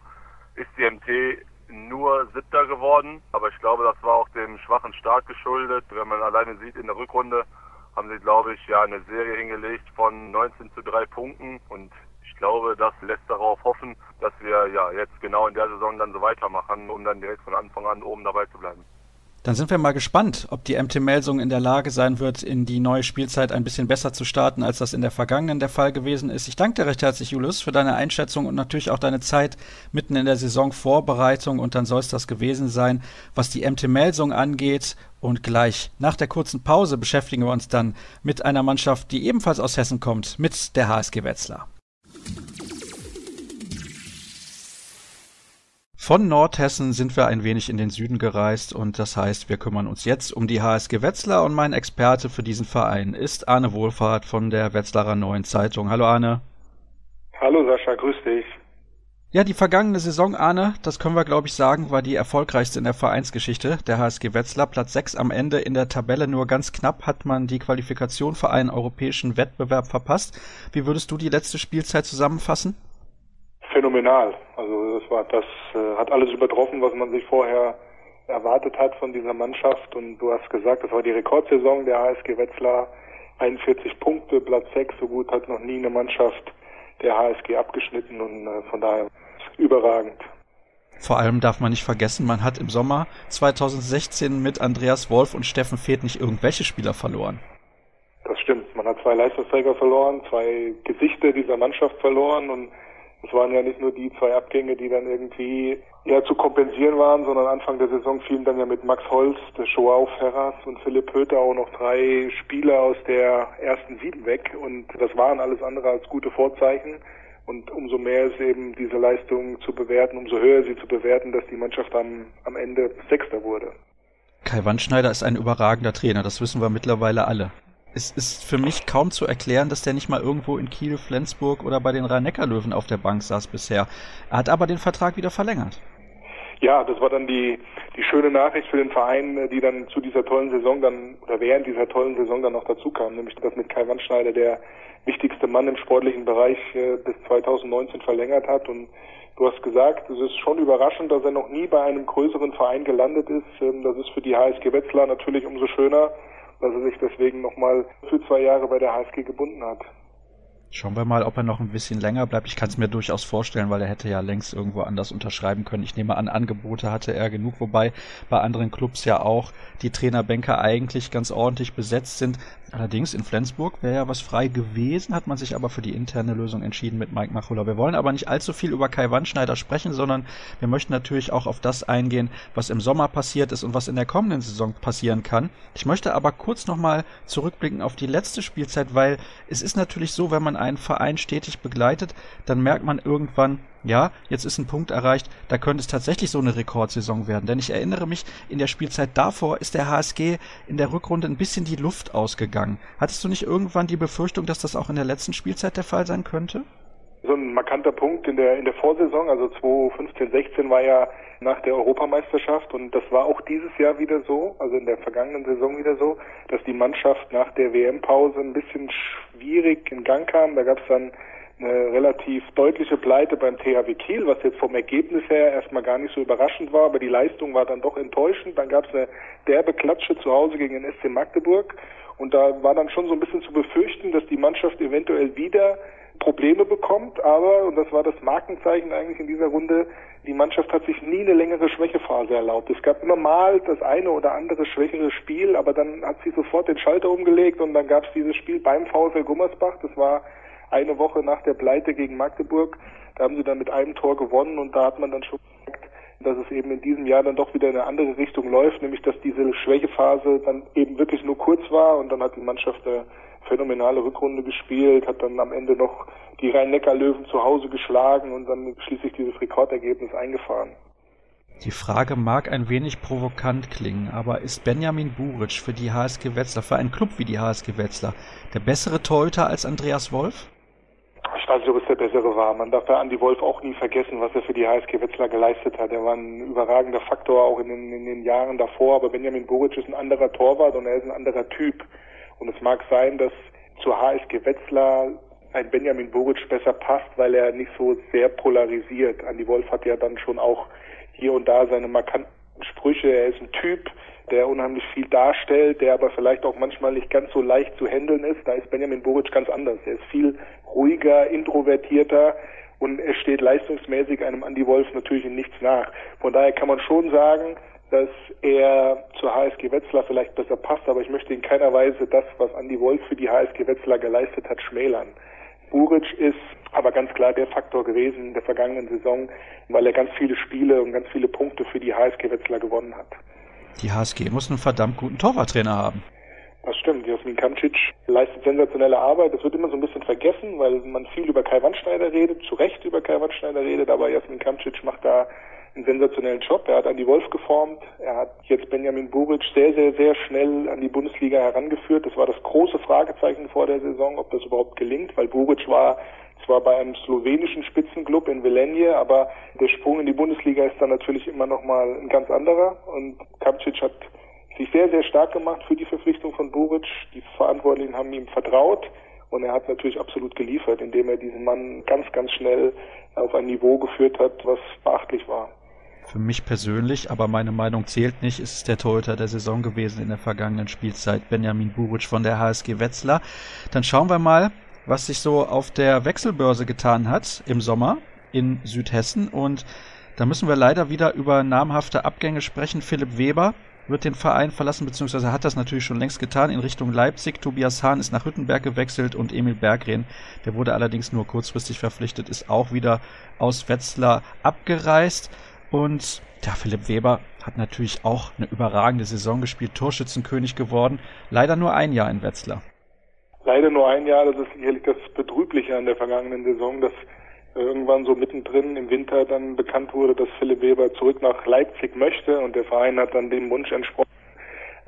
ist die MT nur Siebter geworden, aber ich glaube, das war auch dem schwachen Start geschuldet. Wenn man alleine sieht, in der Rückrunde haben sie, glaube ich, ja eine Serie hingelegt von 19 zu 3 Punkten und ich glaube, das lässt darauf hoffen, dass wir ja jetzt genau in der Saison dann so weitermachen, um dann direkt von Anfang an oben dabei zu bleiben. Dann sind wir mal gespannt, ob die MT Melsung in der Lage sein wird, in die neue Spielzeit ein bisschen besser zu starten, als das in der vergangenen der Fall gewesen ist. Ich danke dir recht herzlich, Julius, für deine Einschätzung und natürlich auch deine Zeit mitten in der Saisonvorbereitung. Und dann soll es das gewesen sein, was die MT Melsung angeht. Und gleich nach der kurzen Pause beschäftigen wir uns dann mit einer Mannschaft, die ebenfalls aus Hessen kommt, mit der HSG Wetzlar. Von Nordhessen sind wir ein wenig in den Süden gereist und das heißt, wir kümmern uns jetzt um die HSG Wetzlar und mein Experte für diesen Verein ist Arne Wohlfahrt von der Wetzlarer Neuen Zeitung. Hallo Arne. Hallo Sascha, grüß dich. Ja, die vergangene Saison, Arne, das können wir glaube ich sagen, war die erfolgreichste in der Vereinsgeschichte der HSG Wetzlar. Platz 6 am Ende in der Tabelle, nur ganz knapp hat man die Qualifikation für einen europäischen Wettbewerb verpasst. Wie würdest du die letzte Spielzeit zusammenfassen? Phänomenal. Also das war das äh, hat alles übertroffen, was man sich vorher erwartet hat von dieser Mannschaft. Und du hast gesagt, das war die Rekordsaison der HSG Wetzlar. 41 Punkte, Platz 6, so gut hat noch nie eine Mannschaft der HSG abgeschnitten und äh, von daher überragend. Vor allem darf man nicht vergessen, man hat im Sommer 2016 mit Andreas Wolf und Steffen Feeth nicht irgendwelche Spieler verloren. Das stimmt. Man hat zwei Leistungsträger verloren, zwei Gesichter dieser Mannschaft verloren und es waren ja nicht nur die zwei Abgänge, die dann irgendwie ja zu kompensieren waren, sondern Anfang der Saison fielen dann ja mit Max Holz, der Joao Ferras und Philipp Pöter auch noch drei Spieler aus der ersten Sieben weg und das waren alles andere als gute Vorzeichen. Und umso mehr ist eben diese Leistung zu bewerten, umso höher sie zu bewerten, dass die Mannschaft am, am Ende Sechster wurde. Kai Wandschneider ist ein überragender Trainer, das wissen wir mittlerweile alle es ist für mich kaum zu erklären, dass der nicht mal irgendwo in Kiel, Flensburg oder bei den Rhein-Neckar-Löwen auf der Bank saß bisher. Er hat aber den Vertrag wieder verlängert. Ja, das war dann die, die schöne Nachricht für den Verein, die dann zu dieser tollen Saison dann, oder während dieser tollen Saison dann noch dazu kam, nämlich dass mit Kai Wandschneider der wichtigste Mann im sportlichen Bereich äh, bis 2019 verlängert hat und Du hast gesagt, es ist schon überraschend, dass er noch nie bei einem größeren Verein gelandet ist. Ähm, das ist für die HSG Wetzlar natürlich umso schöner, dass er sich deswegen nochmal für zwei Jahre bei der HSG gebunden hat. Schauen wir mal, ob er noch ein bisschen länger bleibt. Ich kann es mir durchaus vorstellen, weil er hätte ja längst irgendwo anders unterschreiben können. Ich nehme an, Angebote hatte er genug, wobei bei anderen Clubs ja auch die Trainerbänke eigentlich ganz ordentlich besetzt sind. Allerdings in Flensburg wäre ja was frei gewesen, hat man sich aber für die interne Lösung entschieden mit Mike Machulla. Wir wollen aber nicht allzu viel über Kai Wandschneider sprechen, sondern wir möchten natürlich auch auf das eingehen, was im Sommer passiert ist und was in der kommenden Saison passieren kann. Ich möchte aber kurz nochmal zurückblicken auf die letzte Spielzeit, weil es ist natürlich so, wenn man einen Verein stetig begleitet, dann merkt man irgendwann, ja, jetzt ist ein Punkt erreicht, da könnte es tatsächlich so eine Rekordsaison werden. Denn ich erinnere mich, in der Spielzeit davor ist der HSG in der Rückrunde ein bisschen die Luft ausgegangen. Hattest du nicht irgendwann die Befürchtung, dass das auch in der letzten Spielzeit der Fall sein könnte? So ein markanter Punkt in der, in der Vorsaison, also 2015, 16 war ja nach der Europameisterschaft und das war auch dieses Jahr wieder so, also in der vergangenen Saison wieder so, dass die Mannschaft nach der WM-Pause ein bisschen schwierig in Gang kam. Da gab es dann eine relativ deutliche Pleite beim THW Kiel, was jetzt vom Ergebnis her erstmal gar nicht so überraschend war, aber die Leistung war dann doch enttäuschend. Dann gab es eine derbe Klatsche zu Hause gegen den SC Magdeburg und da war dann schon so ein bisschen zu befürchten, dass die Mannschaft eventuell wieder Probleme bekommt, aber, und das war das Markenzeichen eigentlich in dieser Runde, die Mannschaft hat sich nie eine längere Schwächephase erlaubt. Es gab immer mal das eine oder andere schwächere Spiel, aber dann hat sie sofort den Schalter umgelegt und dann gab es dieses Spiel beim VfL Gummersbach, das war eine Woche nach der Pleite gegen Magdeburg. Da haben sie dann mit einem Tor gewonnen und da hat man dann schon gemerkt, dass es eben in diesem Jahr dann doch wieder in eine andere Richtung läuft, nämlich dass diese Schwächephase dann eben wirklich nur kurz war und dann hat die Mannschaft eine phänomenale Rückrunde gespielt, hat dann am Ende noch die Rhein-Neckar-Löwen zu Hause geschlagen und dann schließlich dieses Rekordergebnis eingefahren. Die Frage mag ein wenig provokant klingen, aber ist Benjamin Buric für die HSG Wetzlar, für einen Club wie die HSG Wetzlar, der bessere Torhüter als Andreas Wolf? Ich weiß nicht, ob es der bessere war. Man darf ja Andi Wolf auch nie vergessen, was er für die HSG Wetzlar geleistet hat. Er war ein überragender Faktor auch in den, in den Jahren davor, aber Benjamin Buric ist ein anderer Torwart und er ist ein anderer Typ. Und es mag sein, dass zur HSG Wetzlar ein Benjamin Buric besser passt, weil er nicht so sehr polarisiert. Andi Wolf hat ja dann schon auch hier und da seine markanten Sprüche. Er ist ein Typ, der unheimlich viel darstellt, der aber vielleicht auch manchmal nicht ganz so leicht zu handeln ist. Da ist Benjamin Buric ganz anders. Er ist viel ruhiger, introvertierter und er steht leistungsmäßig einem Andy Wolf natürlich in nichts nach. Von daher kann man schon sagen, dass er zur HSG Wetzlar vielleicht besser passt, aber ich möchte in keiner Weise das, was Andi Wolf für die HSG Wetzlar geleistet hat, schmälern. Buric ist aber ganz klar der Faktor gewesen in der vergangenen Saison, weil er ganz viele Spiele und ganz viele Punkte für die HSG Wetzlar gewonnen hat. Die HSG muss einen verdammt guten Torwarttrainer haben. Das stimmt. Jasmin Kamcic leistet sensationelle Arbeit. Das wird immer so ein bisschen vergessen, weil man viel über Kai Wandschneider redet, zu Recht über Kai Wandschneider redet, aber Jasmin Kamcic macht da einen sensationellen Job. Er hat Andi Wolf geformt. Er hat jetzt Benjamin Buric sehr, sehr, sehr schnell an die Bundesliga herangeführt. Das war das große Fragezeichen vor der Saison, ob das überhaupt gelingt, weil Buric war zwar bei einem slowenischen Spitzenclub in Velenje, aber der Sprung in die Bundesliga ist dann natürlich immer noch mal ein ganz anderer. Und Kamcic hat sich sehr, sehr stark gemacht für die Verpflichtung von Buric. Die Verantwortlichen haben ihm vertraut. Und er hat natürlich absolut geliefert, indem er diesen Mann ganz, ganz schnell auf ein Niveau geführt hat, was beachtlich war. Für mich persönlich, aber meine Meinung zählt nicht, ist es der Torhüter der Saison gewesen in der vergangenen Spielzeit, Benjamin Buric von der HSG Wetzlar. Dann schauen wir mal, was sich so auf der Wechselbörse getan hat im Sommer in Südhessen. Und da müssen wir leider wieder über namhafte Abgänge sprechen. Philipp Weber wird den Verein verlassen, beziehungsweise hat das natürlich schon längst getan in Richtung Leipzig. Tobias Hahn ist nach Hüttenberg gewechselt und Emil Berggren, der wurde allerdings nur kurzfristig verpflichtet, ist auch wieder aus Wetzlar abgereist. Und ja, Philipp Weber hat natürlich auch eine überragende Saison gespielt, Torschützenkönig geworden. Leider nur ein Jahr in Wetzlar. Leider nur ein Jahr, das ist sicherlich das Betrübliche an der vergangenen Saison, dass irgendwann so mittendrin im Winter dann bekannt wurde, dass Philipp Weber zurück nach Leipzig möchte und der Verein hat dann dem Wunsch entsprochen.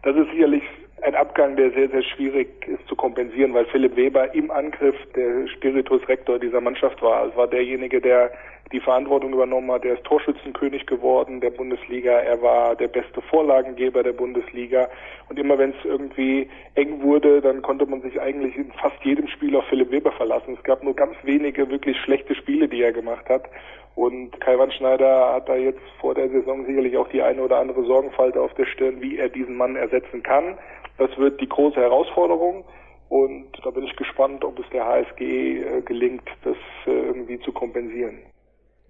Das ist sicherlich ein Abgang, der sehr, sehr schwierig ist zu kompensieren, weil Philipp Weber im Angriff der Spiritus Rektor dieser Mannschaft war. Es war derjenige, der die Verantwortung übernommen hat. Er ist Torschützenkönig geworden der Bundesliga. Er war der beste Vorlagengeber der Bundesliga. Und immer wenn es irgendwie eng wurde, dann konnte man sich eigentlich in fast jedem Spiel auf Philipp Weber verlassen. Es gab nur ganz wenige wirklich schlechte Spiele, die er gemacht hat. Und Kai Wandschneider hat da jetzt vor der Saison sicherlich auch die eine oder andere Sorgenfalte auf der Stirn, wie er diesen Mann ersetzen kann. Das wird die große Herausforderung. Und da bin ich gespannt, ob es der HSG äh, gelingt, das äh, irgendwie zu kompensieren.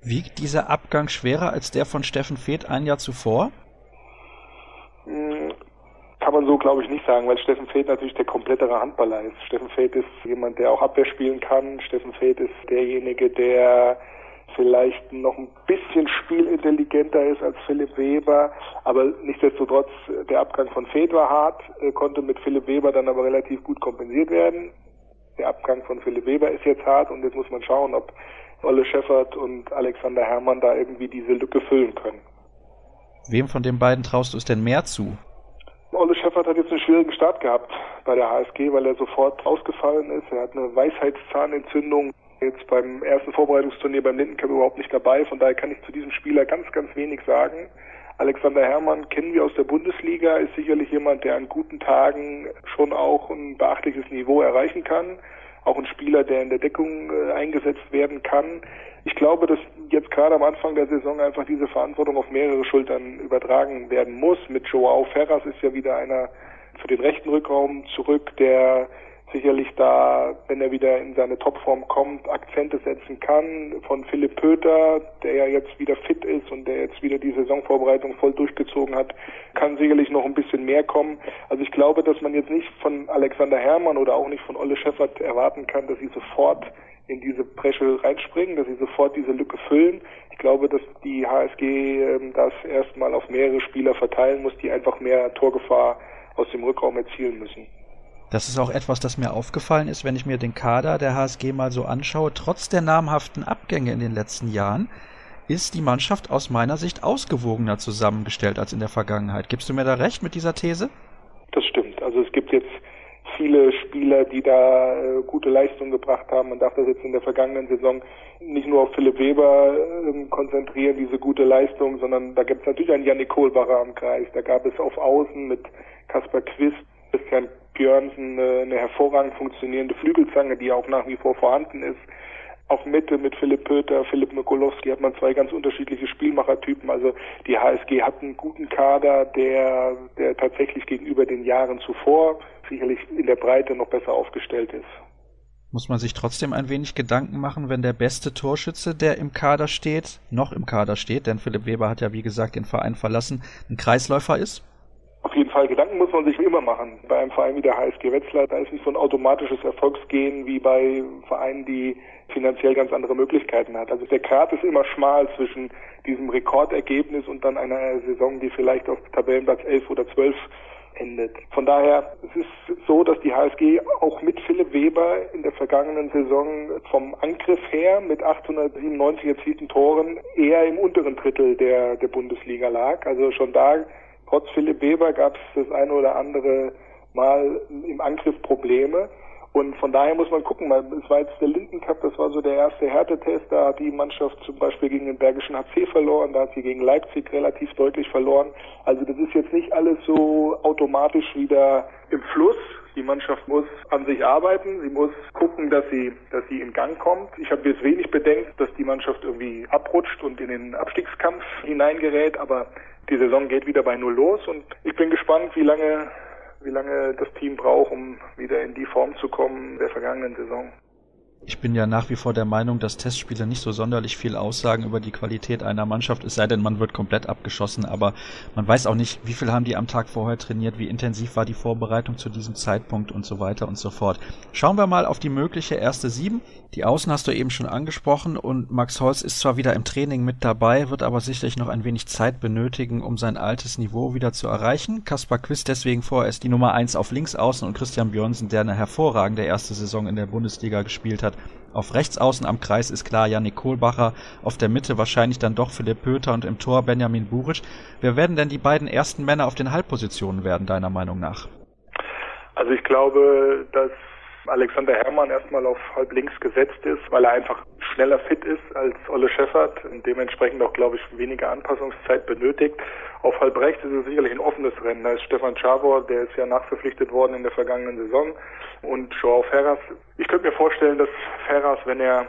Wiegt dieser Abgang schwerer als der von Steffen Feeth ein Jahr zuvor? Hm, kann man so, glaube ich, nicht sagen, weil Steffen Feeth natürlich der komplettere Handballer ist. Steffen Feeth ist jemand, der auch Abwehr spielen kann. Steffen Feeth ist derjenige, der vielleicht noch ein bisschen spielintelligenter ist als Philipp Weber, aber nichtsdestotrotz der Abgang von Fed war hart, äh, konnte mit Philipp Weber dann aber relativ gut kompensiert werden. Der Abgang von Philipp Weber ist jetzt hart und jetzt muss man schauen, ob Olle Scheffert und Alexander Herrmann da irgendwie diese Lücke füllen können. Wem von den beiden traust du es denn mehr zu? Olle Scheffert hat jetzt einen schwierigen Start gehabt bei der HSG, weil er sofort ausgefallen ist. Er hat eine Weisheitszahnentzündung jetzt beim ersten Vorbereitungsturnier beim Lindencup überhaupt nicht dabei. Von daher kann ich zu diesem Spieler ganz, ganz wenig sagen. Alexander Herrmann kennen wir aus der Bundesliga, ist sicherlich jemand, der an guten Tagen schon auch ein beachtliches Niveau erreichen kann. Auch ein Spieler, der in der Deckung äh, eingesetzt werden kann. Ich glaube, dass jetzt gerade am Anfang der Saison einfach diese Verantwortung auf mehrere Schultern übertragen werden muss. Mit Joao Ferras ist ja wieder einer für den rechten Rückraum zurück, der sicherlich da, wenn er wieder in seine Topform kommt, Akzente setzen kann. Von Philipp Pöter, der ja jetzt wieder fit ist und der jetzt wieder die Saisonvorbereitung voll durchgezogen hat, kann sicherlich noch ein bisschen mehr kommen. Also ich glaube, dass man jetzt nicht von Alexander Herrmann oder auch nicht von Olle Scheffert erwarten kann, dass sie sofort in diese Bresche reinspringen, dass sie sofort diese Lücke füllen. Ich glaube, dass die HSG äh, das erstmal auf mehrere Spieler verteilen muss, die einfach mehr Torgefahr aus dem Rückraum erzielen müssen. Das ist auch etwas, das mir aufgefallen ist, wenn ich mir den Kader der HSG mal so anschaue. Trotz der namhaften Abgänge in den letzten Jahren ist die Mannschaft aus meiner Sicht ausgewogener zusammengestellt als in der Vergangenheit. Gibst du mir da recht mit dieser These? Das stimmt. Also es gibt jetzt viele Spieler, die da äh, gute Leistungen gebracht haben. Man darf das jetzt in der vergangenen Saison nicht nur auf Philipp Weber äh, konzentrieren, diese gute Leistung, sondern da gibt es natürlich einen Janik Kohlbacher am Kreis. Da gab es auf Außen mit Kaspar Quist, Christian Björnsen eine, eine hervorragend funktionierende Flügelzange, die auch nach wie vor vorhanden ist. Auf Mitte mit Philipp Pöter, Philipp Mikolowski hat man zwei ganz unterschiedliche Spielmachertypen. Also die HSG hat einen guten Kader, der, der tatsächlich gegenüber den Jahren zuvor sicherlich in der Breite noch besser aufgestellt ist. Muss man sich trotzdem ein wenig Gedanken machen, wenn der beste Torschütze, der im Kader steht, noch im Kader steht, denn Philipp Weber hat ja wie gesagt den Verein verlassen, ein Kreisläufer ist? Auf jeden Fall, Gedanken muss man sich immer machen. Bei einem Verein wie der HSG Wetzlar, da ist nicht so ein automatisches Erfolgsgehen wie bei Vereinen, die finanziell ganz andere Möglichkeiten hat. Also der Grat ist immer schmal zwischen diesem Rekordergebnis und dann einer Saison, die vielleicht auf Tabellenplatz 11 oder 12 endet. Von daher es ist so, dass die HSG auch mit Philipp Weber in der vergangenen Saison vom Angriff her mit 897 erzielten Toren eher im unteren Drittel der, der Bundesliga lag. Also schon da Trotz Philipp Weber gab es das eine oder andere Mal im Angriff Probleme. Und von daher muss man gucken, weil es war jetzt der Linden Cup, das war so der erste Härtetest, da hat die Mannschaft zum Beispiel gegen den Bergischen HC verloren, da hat sie gegen Leipzig relativ deutlich verloren. Also das ist jetzt nicht alles so automatisch wieder im Fluss. Die Mannschaft muss an sich arbeiten, sie muss gucken, dass sie, dass sie in Gang kommt. Ich habe jetzt wenig Bedenken, dass die Mannschaft irgendwie abrutscht und in den Abstiegskampf hineingerät, aber die Saison geht wieder bei Null los und ich bin gespannt, wie lange, wie lange das Team braucht, um wieder in die Form zu kommen der vergangenen Saison. Ich bin ja nach wie vor der Meinung, dass Testspiele nicht so sonderlich viel aussagen über die Qualität einer Mannschaft, es sei denn, man wird komplett abgeschossen, aber man weiß auch nicht, wie viel haben die am Tag vorher trainiert, wie intensiv war die Vorbereitung zu diesem Zeitpunkt und so weiter und so fort. Schauen wir mal auf die mögliche erste Sieben. Die Außen hast du eben schon angesprochen und Max Holz ist zwar wieder im Training mit dabei, wird aber sicherlich noch ein wenig Zeit benötigen, um sein altes Niveau wieder zu erreichen. Kaspar Quiz deswegen vorerst die Nummer eins auf links außen und Christian Björnsen, der eine hervorragende erste Saison in der Bundesliga gespielt hat, hat. Auf rechts außen am Kreis ist klar Janik Kohlbacher, auf der Mitte wahrscheinlich dann doch Philipp Pöter und im Tor Benjamin Buric. Wer werden denn die beiden ersten Männer auf den Halbpositionen werden, deiner Meinung nach? Also ich glaube, dass Alexander Herrmann erstmal auf halb links gesetzt ist, weil er einfach schneller fit ist als Olle Scheffert und dementsprechend auch, glaube ich, weniger Anpassungszeit benötigt. Auf halb rechts ist es sicherlich ein offenes Rennen. Da ist Stefan Chabor, der ist ja nachverpflichtet worden in der vergangenen Saison und Joao Ferras. Ich könnte mir vorstellen, dass Ferras, wenn er,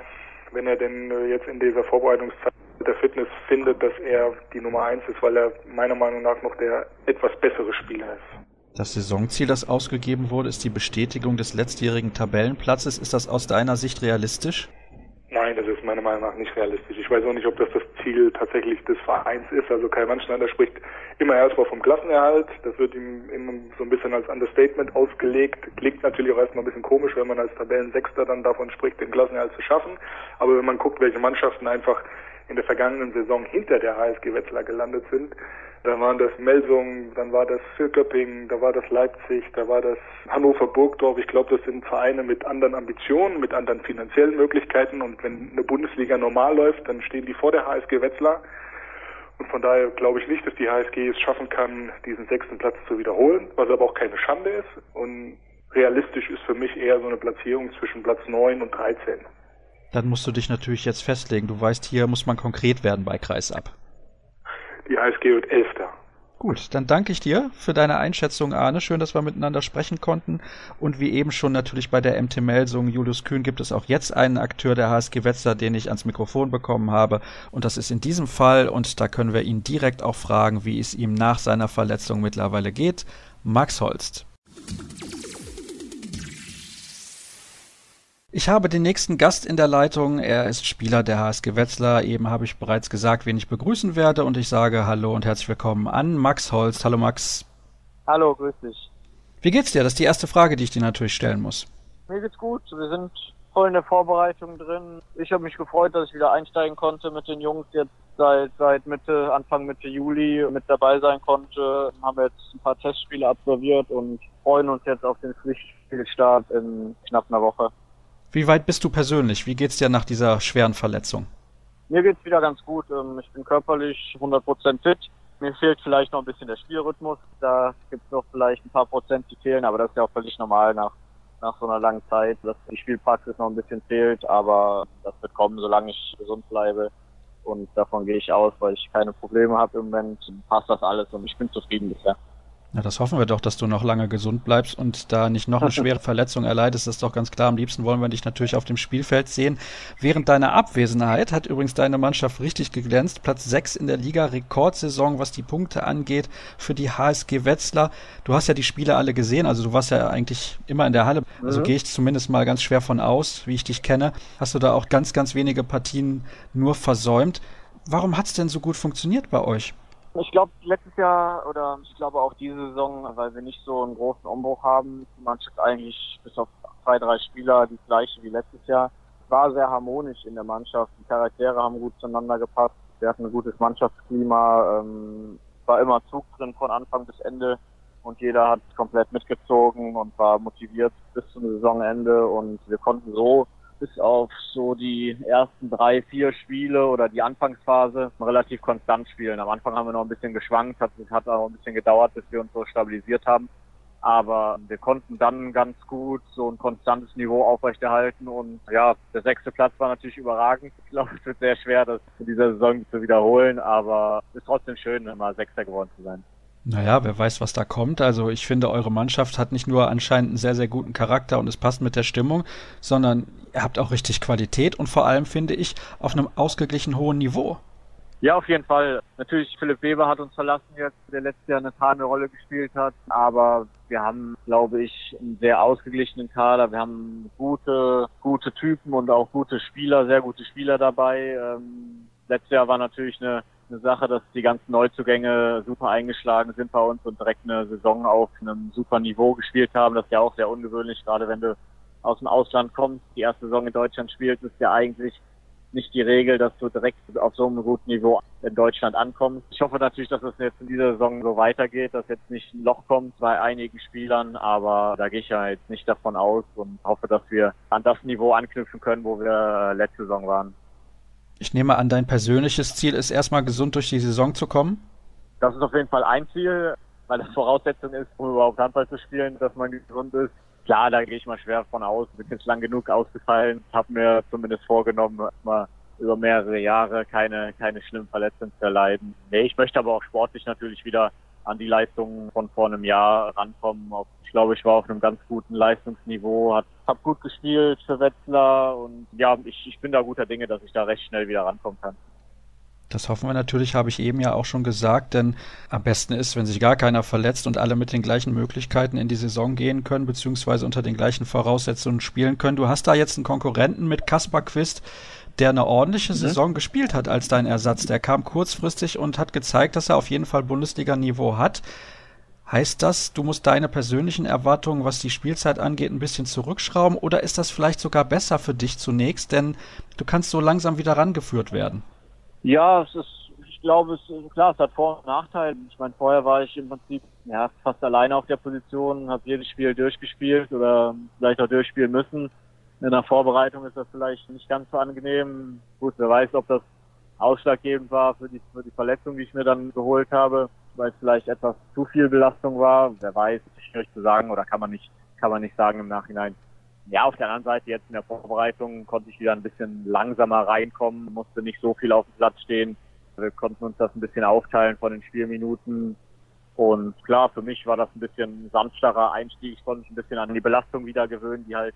wenn er denn äh, jetzt in dieser Vorbereitungszeit der Fitness findet, dass er die Nummer eins ist, weil er meiner Meinung nach noch der etwas bessere Spieler ist. Das Saisonziel, das ausgegeben wurde, ist die Bestätigung des letztjährigen Tabellenplatzes. Ist das aus deiner Sicht realistisch? Nein, das ist meiner Meinung nach nicht realistisch. Ich weiß auch nicht, ob das das Ziel tatsächlich des Vereins ist. Also Kai Wandschneider spricht immer erstmal vom Klassenerhalt. Das wird ihm immer so ein bisschen als Understatement ausgelegt. Klingt natürlich auch erstmal ein bisschen komisch, wenn man als Tabellensechster dann davon spricht, den Klassenerhalt zu schaffen. Aber wenn man guckt, welche Mannschaften einfach in der vergangenen Saison hinter der HSG Wetzlar gelandet sind, dann waren das Melsung, dann war das Zirköping, da war das Leipzig, da war das Hannover Burgdorf. Ich glaube, das sind Vereine mit anderen Ambitionen, mit anderen finanziellen Möglichkeiten. Und wenn eine Bundesliga normal läuft, dann stehen die vor der HSG Wetzlar. Und von daher glaube ich nicht, dass die HSG es schaffen kann, diesen sechsten Platz zu wiederholen, was aber auch keine Schande ist. Und realistisch ist für mich eher so eine Platzierung zwischen Platz 9 und 13. Dann musst du dich natürlich jetzt festlegen. Du weißt, hier muss man konkret werden bei Kreisab die HSG wird Elfter. Gut, dann danke ich dir für deine Einschätzung, Arne. Schön, dass wir miteinander sprechen konnten. Und wie eben schon natürlich bei der MT Melsung Julius Kühn gibt es auch jetzt einen Akteur der HSG Wetzlar, den ich ans Mikrofon bekommen habe. Und das ist in diesem Fall, und da können wir ihn direkt auch fragen, wie es ihm nach seiner Verletzung mittlerweile geht. Max Holst. Ich habe den nächsten Gast in der Leitung. Er ist Spieler der HSG Wetzlar. Eben habe ich bereits gesagt, wen ich begrüßen werde. Und ich sage Hallo und herzlich willkommen an Max Holst. Hallo Max. Hallo, grüß dich. Wie geht's dir? Das ist die erste Frage, die ich dir natürlich stellen muss. Mir geht's gut. Wir sind voll in der Vorbereitung drin. Ich habe mich gefreut, dass ich wieder einsteigen konnte mit den Jungs jetzt seit, seit Mitte, Anfang Mitte Juli mit dabei sein konnte. Haben jetzt ein paar Testspiele absolviert und freuen uns jetzt auf den Pflichtspielstart in knapp einer Woche. Wie weit bist du persönlich? Wie geht's dir nach dieser schweren Verletzung? Mir geht's wieder ganz gut. Ähm, ich bin körperlich 100% fit. Mir fehlt vielleicht noch ein bisschen der Spielrhythmus. Da gibt's noch vielleicht ein paar Prozent, die fehlen, aber das ist ja auch völlig normal nach, nach so einer langen Zeit, dass die Spielpraxis noch ein bisschen fehlt. Aber das wird kommen, solange ich gesund bleibe. Und davon gehe ich aus, weil ich keine Probleme habe im Moment. Passt das alles und ich bin zufrieden bisher. Na, das hoffen wir doch, dass du noch lange gesund bleibst und da nicht noch eine schwere Verletzung erleidest. Das ist doch ganz klar. Am liebsten wollen wir dich natürlich auf dem Spielfeld sehen. Während deiner Abwesenheit hat übrigens deine Mannschaft richtig geglänzt. Platz 6 in der Liga, Rekordsaison, was die Punkte angeht für die HSG Wetzlar. Du hast ja die Spiele alle gesehen, also du warst ja eigentlich immer in der Halle. Also mhm. gehe ich zumindest mal ganz schwer von aus, wie ich dich kenne. Hast du da auch ganz, ganz wenige Partien nur versäumt. Warum hat es denn so gut funktioniert bei euch? Ich glaube, letztes Jahr oder ich glaube auch diese Saison, weil wir nicht so einen großen Umbruch haben, die Mannschaft eigentlich bis auf zwei, drei Spieler die gleiche wie letztes Jahr. War sehr harmonisch in der Mannschaft. Die Charaktere haben gut zueinander gepasst. Wir hatten ein gutes Mannschaftsklima. Ähm, war immer Zug drin von Anfang bis Ende und jeder hat komplett mitgezogen und war motiviert bis zum Saisonende und wir konnten so bis auf so die ersten drei, vier Spiele oder die Anfangsphase relativ konstant spielen. Am Anfang haben wir noch ein bisschen geschwankt, hat, hat auch ein bisschen gedauert, bis wir uns so stabilisiert haben. Aber wir konnten dann ganz gut so ein konstantes Niveau aufrechterhalten und ja, der sechste Platz war natürlich überragend. Ich glaube, es wird sehr schwer, das in dieser Saison zu wiederholen, aber es ist trotzdem schön, immer Sechster geworden zu sein. Naja, wer weiß, was da kommt. Also ich finde, eure Mannschaft hat nicht nur anscheinend einen sehr, sehr guten Charakter und es passt mit der Stimmung, sondern ihr habt auch richtig Qualität und vor allem, finde ich, auf einem ausgeglichen hohen Niveau. Ja, auf jeden Fall. Natürlich, Philipp Weber hat uns verlassen jetzt, der letztes Jahr eine tragende Rolle gespielt hat. Aber wir haben, glaube ich, einen sehr ausgeglichenen Kader. Wir haben gute, gute Typen und auch gute Spieler, sehr gute Spieler dabei. Ähm, letztes Jahr war natürlich eine eine Sache, dass die ganzen Neuzugänge super eingeschlagen sind bei uns und direkt eine Saison auf einem super Niveau gespielt haben. Das ist ja auch sehr ungewöhnlich, gerade wenn du aus dem Ausland kommst, die erste Saison in Deutschland spielst, ist ja eigentlich nicht die Regel, dass du direkt auf so einem guten Niveau in Deutschland ankommst. Ich hoffe natürlich, dass es jetzt in dieser Saison so weitergeht, dass jetzt nicht ein Loch kommt bei einigen Spielern, aber da gehe ich ja jetzt nicht davon aus und hoffe, dass wir an das Niveau anknüpfen können, wo wir letzte Saison waren. Ich nehme an, dein persönliches Ziel ist erstmal gesund durch die Saison zu kommen? Das ist auf jeden Fall ein Ziel, weil das Voraussetzung ist, um überhaupt Handball zu spielen, dass man gesund ist. Klar, da gehe ich mal schwer von aus. Bin jetzt lang genug ausgefallen, habe mir zumindest vorgenommen, mal über mehrere Jahre keine, keine schlimmen Verletzungen zu erleiden. Nee, ich möchte aber auch sportlich natürlich wieder an die Leistungen von vor einem Jahr rankommen. Ich glaube, ich war auf einem ganz guten Leistungsniveau, hat, hab gut gespielt für Wetzlar und ja, ich, ich bin da guter Dinge, dass ich da recht schnell wieder rankommen kann. Das hoffen wir natürlich, habe ich eben ja auch schon gesagt, denn am besten ist, wenn sich gar keiner verletzt und alle mit den gleichen Möglichkeiten in die Saison gehen können, beziehungsweise unter den gleichen Voraussetzungen spielen können. Du hast da jetzt einen Konkurrenten mit Kaspar Quist, der eine ordentliche mhm. Saison gespielt hat als dein Ersatz. Der kam kurzfristig und hat gezeigt, dass er auf jeden Fall Bundesliga-Niveau hat. Heißt das, du musst deine persönlichen Erwartungen, was die Spielzeit angeht, ein bisschen zurückschrauben oder ist das vielleicht sogar besser für dich zunächst, denn du kannst so langsam wieder rangeführt werden? Ja, es ist, ich glaube, es, klar, es hat Vor- und Nachteile. Ich meine, vorher war ich im Prinzip ja, fast alleine auf der Position, habe jedes Spiel durchgespielt oder vielleicht auch durchspielen müssen in der Vorbereitung ist das vielleicht nicht ganz so angenehm. Gut, wer weiß, ob das ausschlaggebend war für die, für die Verletzung, die ich mir dann geholt habe, weil es vielleicht etwas zu viel Belastung war. Wer weiß, schwierig zu sagen oder kann man nicht, kann man nicht sagen im Nachhinein. Ja, auf der anderen Seite jetzt in der Vorbereitung konnte ich wieder ein bisschen langsamer reinkommen, musste nicht so viel auf dem Platz stehen. Wir konnten uns das ein bisschen aufteilen von den Spielminuten. Und klar, für mich war das ein bisschen sanfterer Einstieg. Ich konnte mich ein bisschen an die Belastung wieder gewöhnen, die halt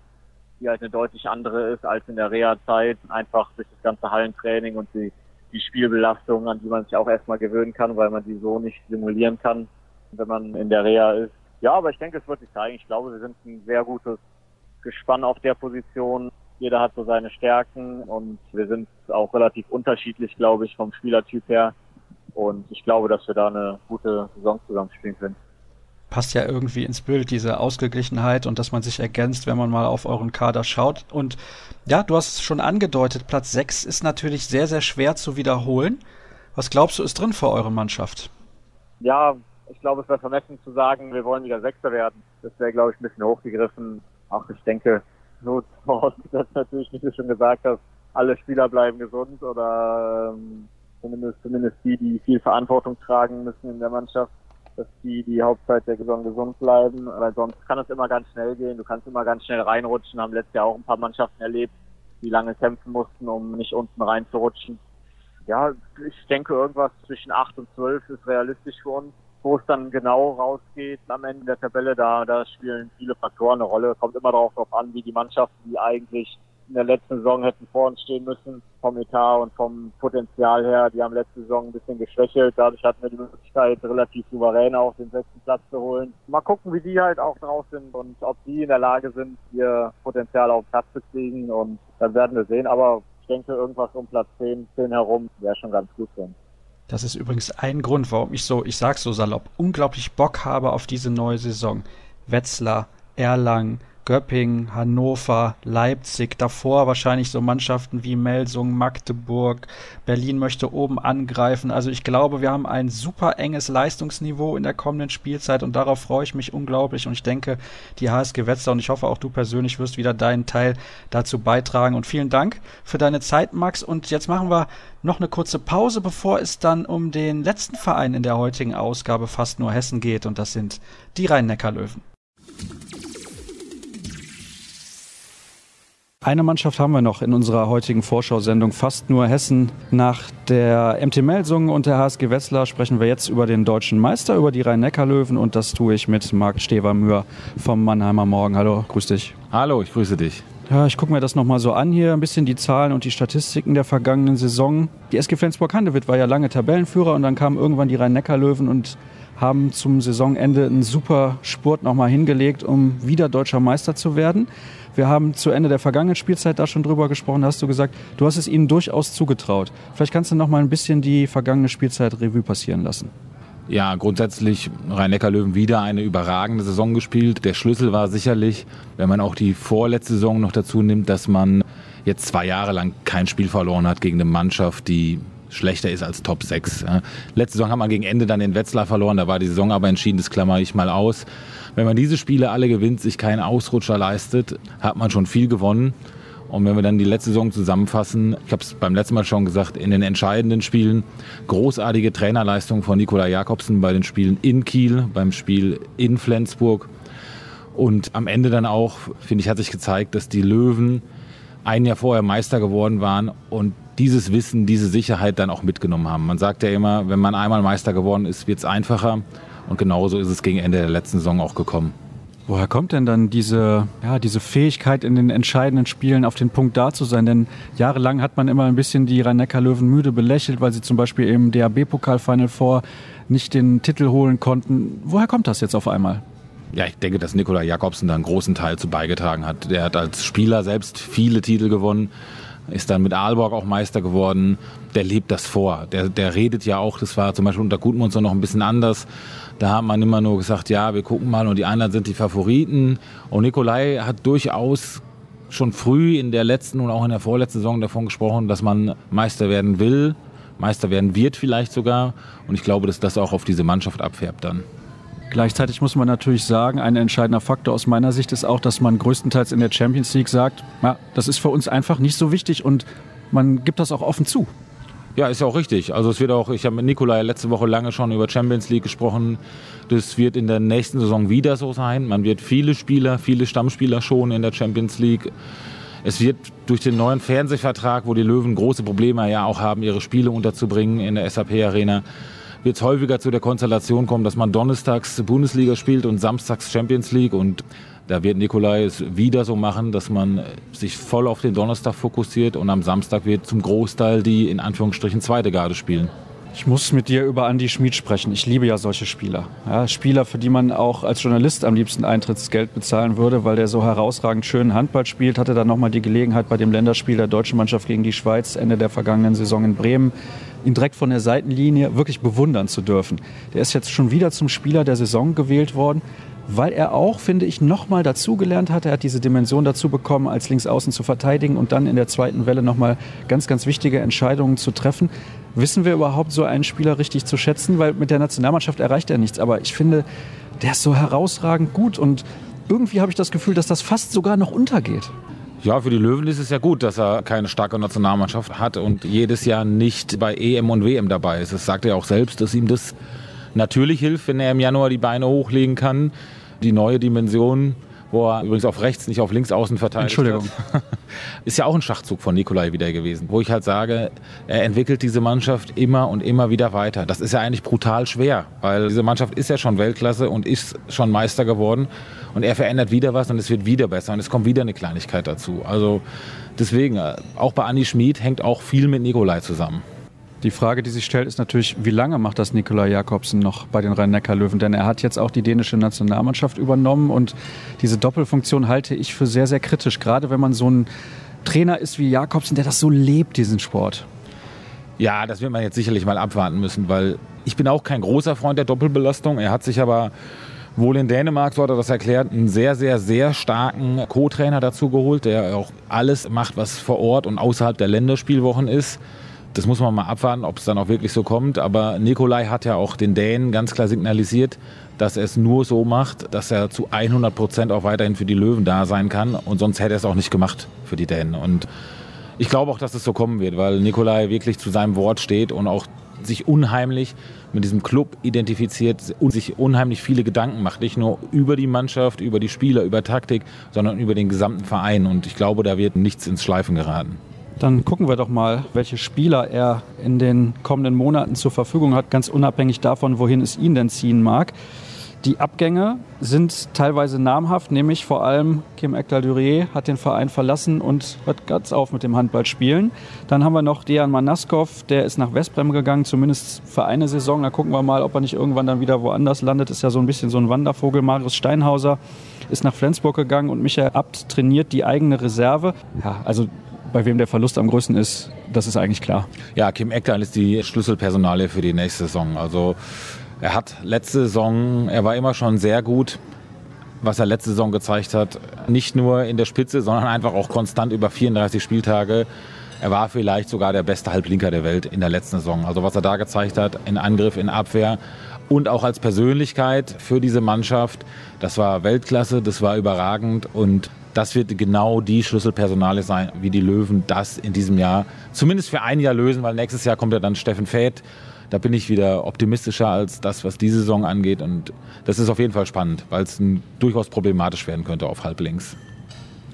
die halt eine deutlich andere ist als in der Reha-Zeit. Einfach durch das ganze Hallentraining und die, die Spielbelastung, an die man sich auch erstmal gewöhnen kann, weil man die so nicht simulieren kann, wenn man in der Reha ist. Ja, aber ich denke, es wird sich zeigen. Ich glaube, wir sind ein sehr gutes Gespann auf der Position. Jeder hat so seine Stärken und wir sind auch relativ unterschiedlich, glaube ich, vom Spielertyp her. Und ich glaube, dass wir da eine gute Saison zusammen spielen können passt ja irgendwie ins Bild, diese Ausgeglichenheit und dass man sich ergänzt, wenn man mal auf euren Kader schaut. Und ja, du hast es schon angedeutet, Platz 6 ist natürlich sehr, sehr schwer zu wiederholen. Was glaubst du, ist drin für eure Mannschaft? Ja, ich glaube, es wäre vermessen zu sagen, wir wollen wieder Sechster werden. Das wäre, glaube ich, ein bisschen hochgegriffen. Auch ich denke, so vorausgesetzt natürlich, wie du schon gesagt hast, alle Spieler bleiben gesund oder ähm, zumindest, zumindest die, die viel Verantwortung tragen müssen in der Mannschaft dass die die Hauptzeit der Saison gesund bleiben, weil sonst kann es immer ganz schnell gehen. Du kannst immer ganz schnell reinrutschen. Haben letztes Jahr auch ein paar Mannschaften erlebt, die lange kämpfen mussten, um nicht unten reinzurutschen. Ja, ich denke irgendwas zwischen acht und zwölf ist realistisch für uns Wo es dann genau rausgeht am Ende der Tabelle, da, da spielen viele Faktoren eine Rolle. Kommt immer darauf an, wie die Mannschaften, die eigentlich in der letzten Saison hätten vor uns stehen müssen, vom Etat und vom Potenzial her. Die haben letzte Saison ein bisschen geschwächelt. Dadurch hatten wir die Möglichkeit, relativ souverän auch den sechsten Platz zu holen. Mal gucken, wie die halt auch drauf sind und ob die in der Lage sind, ihr Potenzial auf Platz zu kriegen. Und dann werden wir sehen. Aber ich denke, irgendwas um Platz 10, 10 herum wäre schon ganz gut für uns. Das ist übrigens ein Grund, warum ich so, ich sag's so salopp, unglaublich Bock habe auf diese neue Saison. Wetzlar, Erlangen, Göppingen, Hannover, Leipzig, davor wahrscheinlich so Mannschaften wie Melsung, Magdeburg, Berlin möchte oben angreifen. Also ich glaube, wir haben ein super enges Leistungsniveau in der kommenden Spielzeit und darauf freue ich mich unglaublich. Und ich denke, die HSG Wetzlar und ich hoffe auch du persönlich wirst wieder deinen Teil dazu beitragen. Und vielen Dank für deine Zeit, Max. Und jetzt machen wir noch eine kurze Pause, bevor es dann um den letzten Verein in der heutigen Ausgabe fast nur Hessen geht. Und das sind die Rhein-Neckar-Löwen. Eine Mannschaft haben wir noch in unserer heutigen Vorschau-Sendung, fast nur Hessen. Nach der MT Melsungen und der HSG Wetzlar sprechen wir jetzt über den deutschen Meister, über die Rhein-Neckar-Löwen und das tue ich mit Marc Stevermühr vom Mannheimer Morgen. Hallo, grüß dich. Hallo, ich grüße dich. Ja, ich gucke mir das nochmal so an hier, ein bisschen die Zahlen und die Statistiken der vergangenen Saison. Die SG Flensburg-Handewitt war ja lange Tabellenführer und dann kamen irgendwann die Rhein-Neckar-Löwen und haben zum Saisonende einen super Spurt nochmal hingelegt, um wieder deutscher Meister zu werden. Wir haben zu Ende der vergangenen Spielzeit da schon drüber gesprochen, da hast du gesagt, du hast es ihnen durchaus zugetraut. Vielleicht kannst du noch mal ein bisschen die vergangene Spielzeit Revue passieren lassen. Ja, grundsätzlich Rhein-Neckar-Löwen wieder eine überragende Saison gespielt. Der Schlüssel war sicherlich, wenn man auch die vorletzte Saison noch dazu nimmt, dass man jetzt zwei Jahre lang kein Spiel verloren hat gegen eine Mannschaft, die schlechter ist als Top 6. Letzte Saison haben wir gegen Ende dann den Wetzlar verloren, da war die Saison aber entschieden, das klammer ich mal aus. Wenn man diese Spiele alle gewinnt, sich keinen Ausrutscher leistet, hat man schon viel gewonnen. Und wenn wir dann die letzte Saison zusammenfassen, ich habe es beim letzten Mal schon gesagt, in den entscheidenden Spielen großartige Trainerleistung von Nikola Jakobsen bei den Spielen in Kiel, beim Spiel in Flensburg. Und am Ende dann auch, finde ich, hat sich gezeigt, dass die Löwen ein Jahr vorher Meister geworden waren und dieses Wissen, diese Sicherheit dann auch mitgenommen haben. Man sagt ja immer, wenn man einmal Meister geworden ist, wird es einfacher. Und genauso ist es gegen Ende der letzten Saison auch gekommen. Woher kommt denn dann diese, ja, diese Fähigkeit in den entscheidenden Spielen auf den Punkt da zu sein? Denn jahrelang hat man immer ein bisschen die Rhein-Neckar-Löwen müde belächelt, weil sie zum Beispiel im DAB-Pokal-Final vor nicht den Titel holen konnten. Woher kommt das jetzt auf einmal? Ja, ich denke, dass Nikola Jakobsen da einen großen Teil zu beigetragen hat. Der hat als Spieler selbst viele Titel gewonnen ist dann mit Aalborg auch Meister geworden. Der lebt das vor. Der, der redet ja auch, das war zum Beispiel unter Gutmundsson noch ein bisschen anders. Da hat man immer nur gesagt, ja, wir gucken mal und die anderen sind die Favoriten. Und Nikolai hat durchaus schon früh in der letzten und auch in der vorletzten Saison davon gesprochen, dass man Meister werden will, Meister werden wird vielleicht sogar. Und ich glaube, dass das auch auf diese Mannschaft abfärbt dann. Gleichzeitig muss man natürlich sagen, ein entscheidender Faktor aus meiner Sicht ist auch, dass man größtenteils in der Champions League sagt, ja, das ist für uns einfach nicht so wichtig und man gibt das auch offen zu. Ja, ist ja auch richtig. Also es wird auch, ich habe mit Nikolai letzte Woche lange schon über Champions League gesprochen. Das wird in der nächsten Saison wieder so sein. Man wird viele Spieler, viele Stammspieler schon in der Champions League. Es wird durch den neuen Fernsehvertrag, wo die Löwen große Probleme ja auch haben, ihre Spiele unterzubringen in der SAP Arena, wird es häufiger zu der Konstellation kommen, dass man donnerstags Bundesliga spielt und samstags Champions League. Und da wird Nikolai es wieder so machen, dass man sich voll auf den Donnerstag fokussiert und am Samstag wird zum Großteil die in Anführungsstrichen zweite Garde spielen. Ich muss mit dir über Andy Schmid sprechen. Ich liebe ja solche Spieler. Ja, Spieler, für die man auch als Journalist am liebsten Eintrittsgeld bezahlen würde, weil der so herausragend schön Handball spielt. Hatte dann nochmal die Gelegenheit bei dem Länderspiel der deutschen Mannschaft gegen die Schweiz Ende der vergangenen Saison in Bremen ihn direkt von der Seitenlinie wirklich bewundern zu dürfen. Der ist jetzt schon wieder zum Spieler der Saison gewählt worden, weil er auch, finde ich, nochmal dazugelernt hat. Er hat diese Dimension dazu bekommen, als Linksaußen zu verteidigen und dann in der zweiten Welle nochmal ganz, ganz wichtige Entscheidungen zu treffen. Wissen wir überhaupt so einen Spieler richtig zu schätzen? Weil mit der Nationalmannschaft erreicht er nichts. Aber ich finde, der ist so herausragend gut und irgendwie habe ich das Gefühl, dass das fast sogar noch untergeht. Ja, für die Löwen ist es ja gut, dass er keine starke Nationalmannschaft hat und jedes Jahr nicht bei EM und WM dabei ist. Das sagt er auch selbst, dass ihm das natürlich hilft, wenn er im Januar die Beine hochlegen kann. Die neue Dimension, wo er übrigens auf rechts, nicht auf links außen verteidigt Entschuldigung. Hat. Ist ja auch ein Schachzug von Nikolai wieder gewesen, wo ich halt sage, er entwickelt diese Mannschaft immer und immer wieder weiter. Das ist ja eigentlich brutal schwer, weil diese Mannschaft ist ja schon Weltklasse und ist schon Meister geworden und er verändert wieder was und es wird wieder besser und es kommt wieder eine Kleinigkeit dazu. Also deswegen, äh, auch bei Andi Schmid hängt auch viel mit Nikolai zusammen. Die Frage, die sich stellt, ist natürlich, wie lange macht das Nikolai Jakobsen noch bei den Rhein-Neckar-Löwen? Denn er hat jetzt auch die dänische Nationalmannschaft übernommen und diese Doppelfunktion halte ich für sehr, sehr kritisch. Gerade wenn man so ein Trainer ist wie Jakobsen, der das so lebt, diesen Sport. Ja, das wird man jetzt sicherlich mal abwarten müssen, weil ich bin auch kein großer Freund der Doppelbelastung. Er hat sich aber wohl in Dänemark, so hat er das erklärt, einen sehr, sehr, sehr starken Co-Trainer dazu geholt, der auch alles macht, was vor Ort und außerhalb der Länderspielwochen ist. Das muss man mal abwarten, ob es dann auch wirklich so kommt. Aber Nikolai hat ja auch den Dänen ganz klar signalisiert, dass er es nur so macht, dass er zu 100 Prozent auch weiterhin für die Löwen da sein kann. Und sonst hätte er es auch nicht gemacht für die Dänen. Und ich glaube auch, dass es so kommen wird, weil Nikolai wirklich zu seinem Wort steht und auch sich unheimlich mit diesem Club identifiziert und sich unheimlich viele Gedanken macht. Nicht nur über die Mannschaft, über die Spieler, über Taktik, sondern über den gesamten Verein. Und ich glaube, da wird nichts ins Schleifen geraten. Dann gucken wir doch mal, welche Spieler er in den kommenden Monaten zur Verfügung hat, ganz unabhängig davon, wohin es ihn denn ziehen mag. Die Abgänge sind teilweise namhaft, nämlich vor allem Kim Ekdal-Durier hat den Verein verlassen und hört ganz auf mit dem Handballspielen. Dann haben wir noch Dejan Manaskov, der ist nach Westbrem gegangen, zumindest für eine Saison. Da gucken wir mal, ob er nicht irgendwann dann wieder woanders landet. Ist ja so ein bisschen so ein Wandervogel. Marius Steinhauser ist nach Flensburg gegangen und Michael Abt trainiert die eigene Reserve. Ja, also bei wem der Verlust am größten ist, das ist eigentlich klar. Ja, Kim Ekdal ist die Schlüsselpersonale für die nächste Saison. Also er hat letzte Saison, er war immer schon sehr gut, was er letzte Saison gezeigt hat. Nicht nur in der Spitze, sondern einfach auch konstant über 34 Spieltage. Er war vielleicht sogar der beste Halblinker der Welt in der letzten Saison. Also was er da gezeigt hat, in Angriff, in Abwehr und auch als Persönlichkeit für diese Mannschaft, das war Weltklasse, das war überragend und das wird genau die Schlüsselpersonale sein, wie die Löwen das in diesem Jahr zumindest für ein Jahr lösen, weil nächstes Jahr kommt ja dann Steffen Fäth. Da bin ich wieder optimistischer als das, was diese Saison angeht. Und das ist auf jeden Fall spannend, weil es durchaus problematisch werden könnte auf halblinks.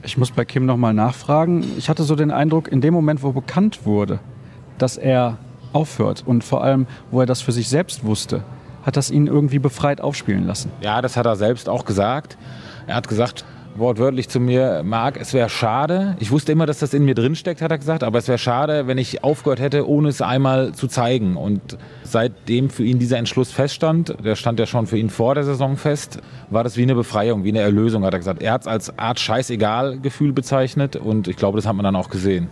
Ich muss bei Kim nochmal nachfragen. Ich hatte so den Eindruck, in dem Moment, wo bekannt wurde, dass er aufhört und vor allem, wo er das für sich selbst wusste, hat das ihn irgendwie befreit aufspielen lassen. Ja, das hat er selbst auch gesagt. Er hat gesagt, wortwörtlich zu mir, Marc, es wäre schade, ich wusste immer, dass das in mir drinsteckt, hat er gesagt, aber es wäre schade, wenn ich aufgehört hätte, ohne es einmal zu zeigen. Und seitdem für ihn dieser Entschluss feststand, der stand ja schon für ihn vor der Saison fest, war das wie eine Befreiung, wie eine Erlösung, hat er gesagt. Er hat es als Art Scheißegal-Gefühl bezeichnet und ich glaube, das hat man dann auch gesehen.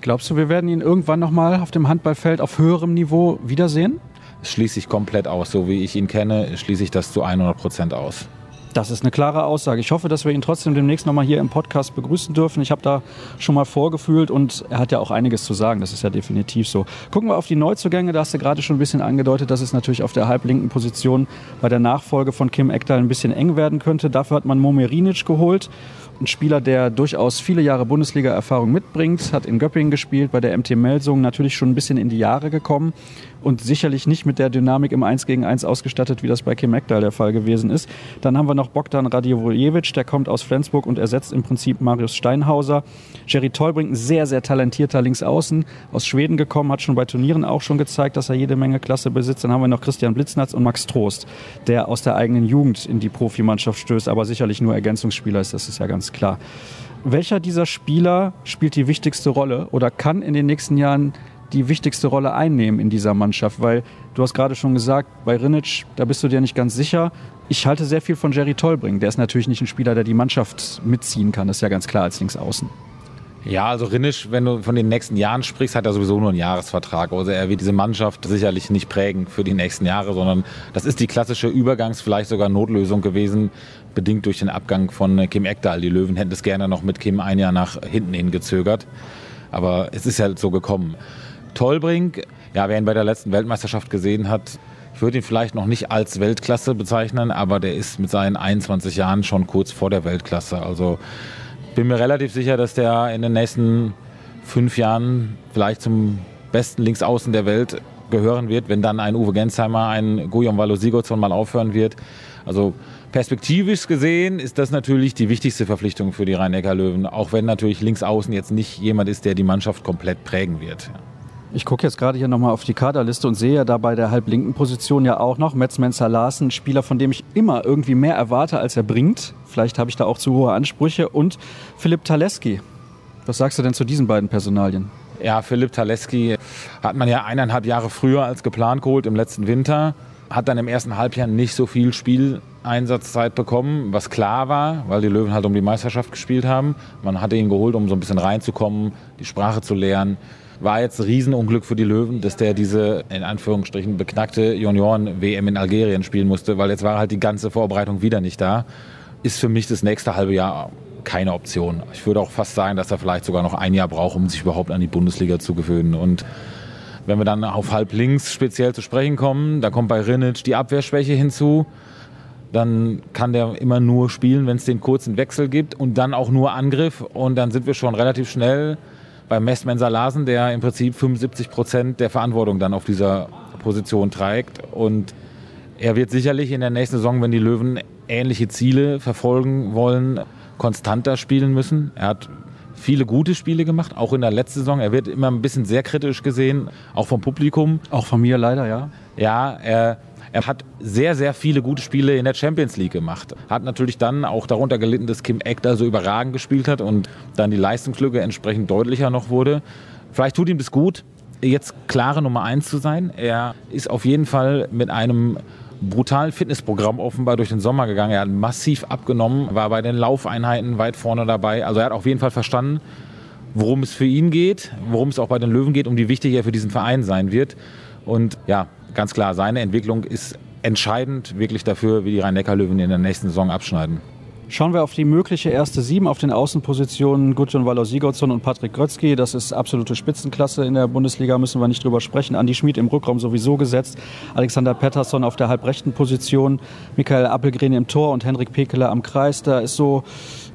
Glaubst du, wir werden ihn irgendwann nochmal auf dem Handballfeld auf höherem Niveau wiedersehen? Das schließe ich komplett aus. So wie ich ihn kenne, schließe ich das zu 100 Prozent aus. Das ist eine klare Aussage. Ich hoffe, dass wir ihn trotzdem demnächst nochmal hier im Podcast begrüßen dürfen. Ich habe da schon mal vorgefühlt und er hat ja auch einiges zu sagen. Das ist ja definitiv so. Gucken wir auf die Neuzugänge. Da hast du gerade schon ein bisschen angedeutet, dass es natürlich auf der halblinken Position bei der Nachfolge von Kim Ekdal ein bisschen eng werden könnte. Dafür hat man Momerinic geholt ein Spieler, der durchaus viele Jahre Bundesliga-Erfahrung mitbringt, hat in Göppingen gespielt, bei der MT Melsung natürlich schon ein bisschen in die Jahre gekommen und sicherlich nicht mit der Dynamik im 1 gegen 1 ausgestattet, wie das bei Kim Ekdal der Fall gewesen ist. Dann haben wir noch Bogdan Radivojewicz, der kommt aus Flensburg und ersetzt im Prinzip Marius Steinhauser. Jerry Tolbrink, ein sehr, sehr talentierter Linksaußen, aus Schweden gekommen, hat schon bei Turnieren auch schon gezeigt, dass er jede Menge Klasse besitzt. Dann haben wir noch Christian Blitznatz und Max Trost, der aus der eigenen Jugend in die Profimannschaft stößt, aber sicherlich nur Ergänzungsspieler ist, das ist ja ganz klar. Welcher dieser Spieler spielt die wichtigste Rolle oder kann in den nächsten Jahren die wichtigste Rolle einnehmen in dieser Mannschaft? Weil du hast gerade schon gesagt, bei Rinic, da bist du dir nicht ganz sicher. Ich halte sehr viel von Jerry Tolbring. Der ist natürlich nicht ein Spieler, der die Mannschaft mitziehen kann. Das ist ja ganz klar als Linksaußen. Ja, also Rinnisch, wenn du von den nächsten Jahren sprichst, hat er sowieso nur einen Jahresvertrag. Also er wird diese Mannschaft sicherlich nicht prägen für die nächsten Jahre, sondern das ist die klassische Übergangs-, vielleicht sogar Notlösung gewesen, bedingt durch den Abgang von Kim Ekdal. Die Löwen hätten es gerne noch mit Kim ein Jahr nach hinten hingezögert. Aber es ist halt so gekommen. Tollbrink, ja, wer ihn bei der letzten Weltmeisterschaft gesehen hat, ich würde ihn vielleicht noch nicht als Weltklasse bezeichnen, aber der ist mit seinen 21 Jahren schon kurz vor der Weltklasse. Also bin mir relativ sicher, dass der in den nächsten fünf Jahren vielleicht zum besten Linksaußen der Welt gehören wird, wenn dann ein Uwe Gensheimer, ein Guillaume Valo Sigurdsson mal aufhören wird. Also Perspektivisch gesehen ist das natürlich die wichtigste Verpflichtung für die Rhein-Neckar-Löwen, auch wenn natürlich links außen jetzt nicht jemand ist, der die Mannschaft komplett prägen wird. Ich gucke jetzt gerade hier nochmal auf die Kaderliste und sehe da bei der halblinken Position ja auch noch Metz Menzer Larsen, Spieler, von dem ich immer irgendwie mehr erwarte, als er bringt. Vielleicht habe ich da auch zu hohe Ansprüche. Und Philipp Taleski. Was sagst du denn zu diesen beiden Personalien? Ja, Philipp Taleski hat man ja eineinhalb Jahre früher als geplant geholt im letzten Winter. Hat dann im ersten Halbjahr nicht so viel Spieleinsatzzeit bekommen, was klar war, weil die Löwen halt um die Meisterschaft gespielt haben. Man hatte ihn geholt, um so ein bisschen reinzukommen, die Sprache zu lernen war jetzt ein Riesenunglück für die Löwen, dass der diese in Anführungsstrichen beknackte Junioren-WM in Algerien spielen musste, weil jetzt war halt die ganze Vorbereitung wieder nicht da. Ist für mich das nächste halbe Jahr keine Option. Ich würde auch fast sagen, dass er vielleicht sogar noch ein Jahr braucht, um sich überhaupt an die Bundesliga zu gewöhnen. Und wenn wir dann auf halb links speziell zu sprechen kommen, da kommt bei Rinic die Abwehrschwäche hinzu. Dann kann der immer nur spielen, wenn es den kurzen Wechsel gibt und dann auch nur Angriff. Und dann sind wir schon relativ schnell bei Messmensa Larsen, der im Prinzip 75 Prozent der Verantwortung dann auf dieser Position trägt. Und er wird sicherlich in der nächsten Saison, wenn die Löwen ähnliche Ziele verfolgen wollen, konstanter spielen müssen. Er hat viele gute Spiele gemacht, auch in der letzten Saison. Er wird immer ein bisschen sehr kritisch gesehen, auch vom Publikum. Auch von mir leider, ja. Ja, er er hat sehr, sehr viele gute Spiele in der Champions League gemacht. Hat natürlich dann auch darunter gelitten, dass Kim Eck da so überragend gespielt hat und dann die Leistungslücke entsprechend deutlicher noch wurde. Vielleicht tut ihm das gut, jetzt klare Nummer eins zu sein. Er ist auf jeden Fall mit einem brutalen Fitnessprogramm offenbar durch den Sommer gegangen. Er hat massiv abgenommen, war bei den Laufeinheiten weit vorne dabei. Also er hat auf jeden Fall verstanden, worum es für ihn geht, worum es auch bei den Löwen geht, um wie wichtig er für diesen Verein sein wird. Und ja, ganz klar, seine Entwicklung ist entscheidend wirklich dafür, wie die Rhein-Neckar-Löwen in der nächsten Saison abschneiden. Schauen wir auf die mögliche erste Sieben auf den Außenpositionen. Gudjon Waller Sigurdsson und Patrick Grötzky. Das ist absolute Spitzenklasse in der Bundesliga, müssen wir nicht drüber sprechen. Andi Schmid im Rückraum sowieso gesetzt. Alexander Pettersson auf der halbrechten Position. Michael Appelgren im Tor und Henrik Pekeler am Kreis. Da ist so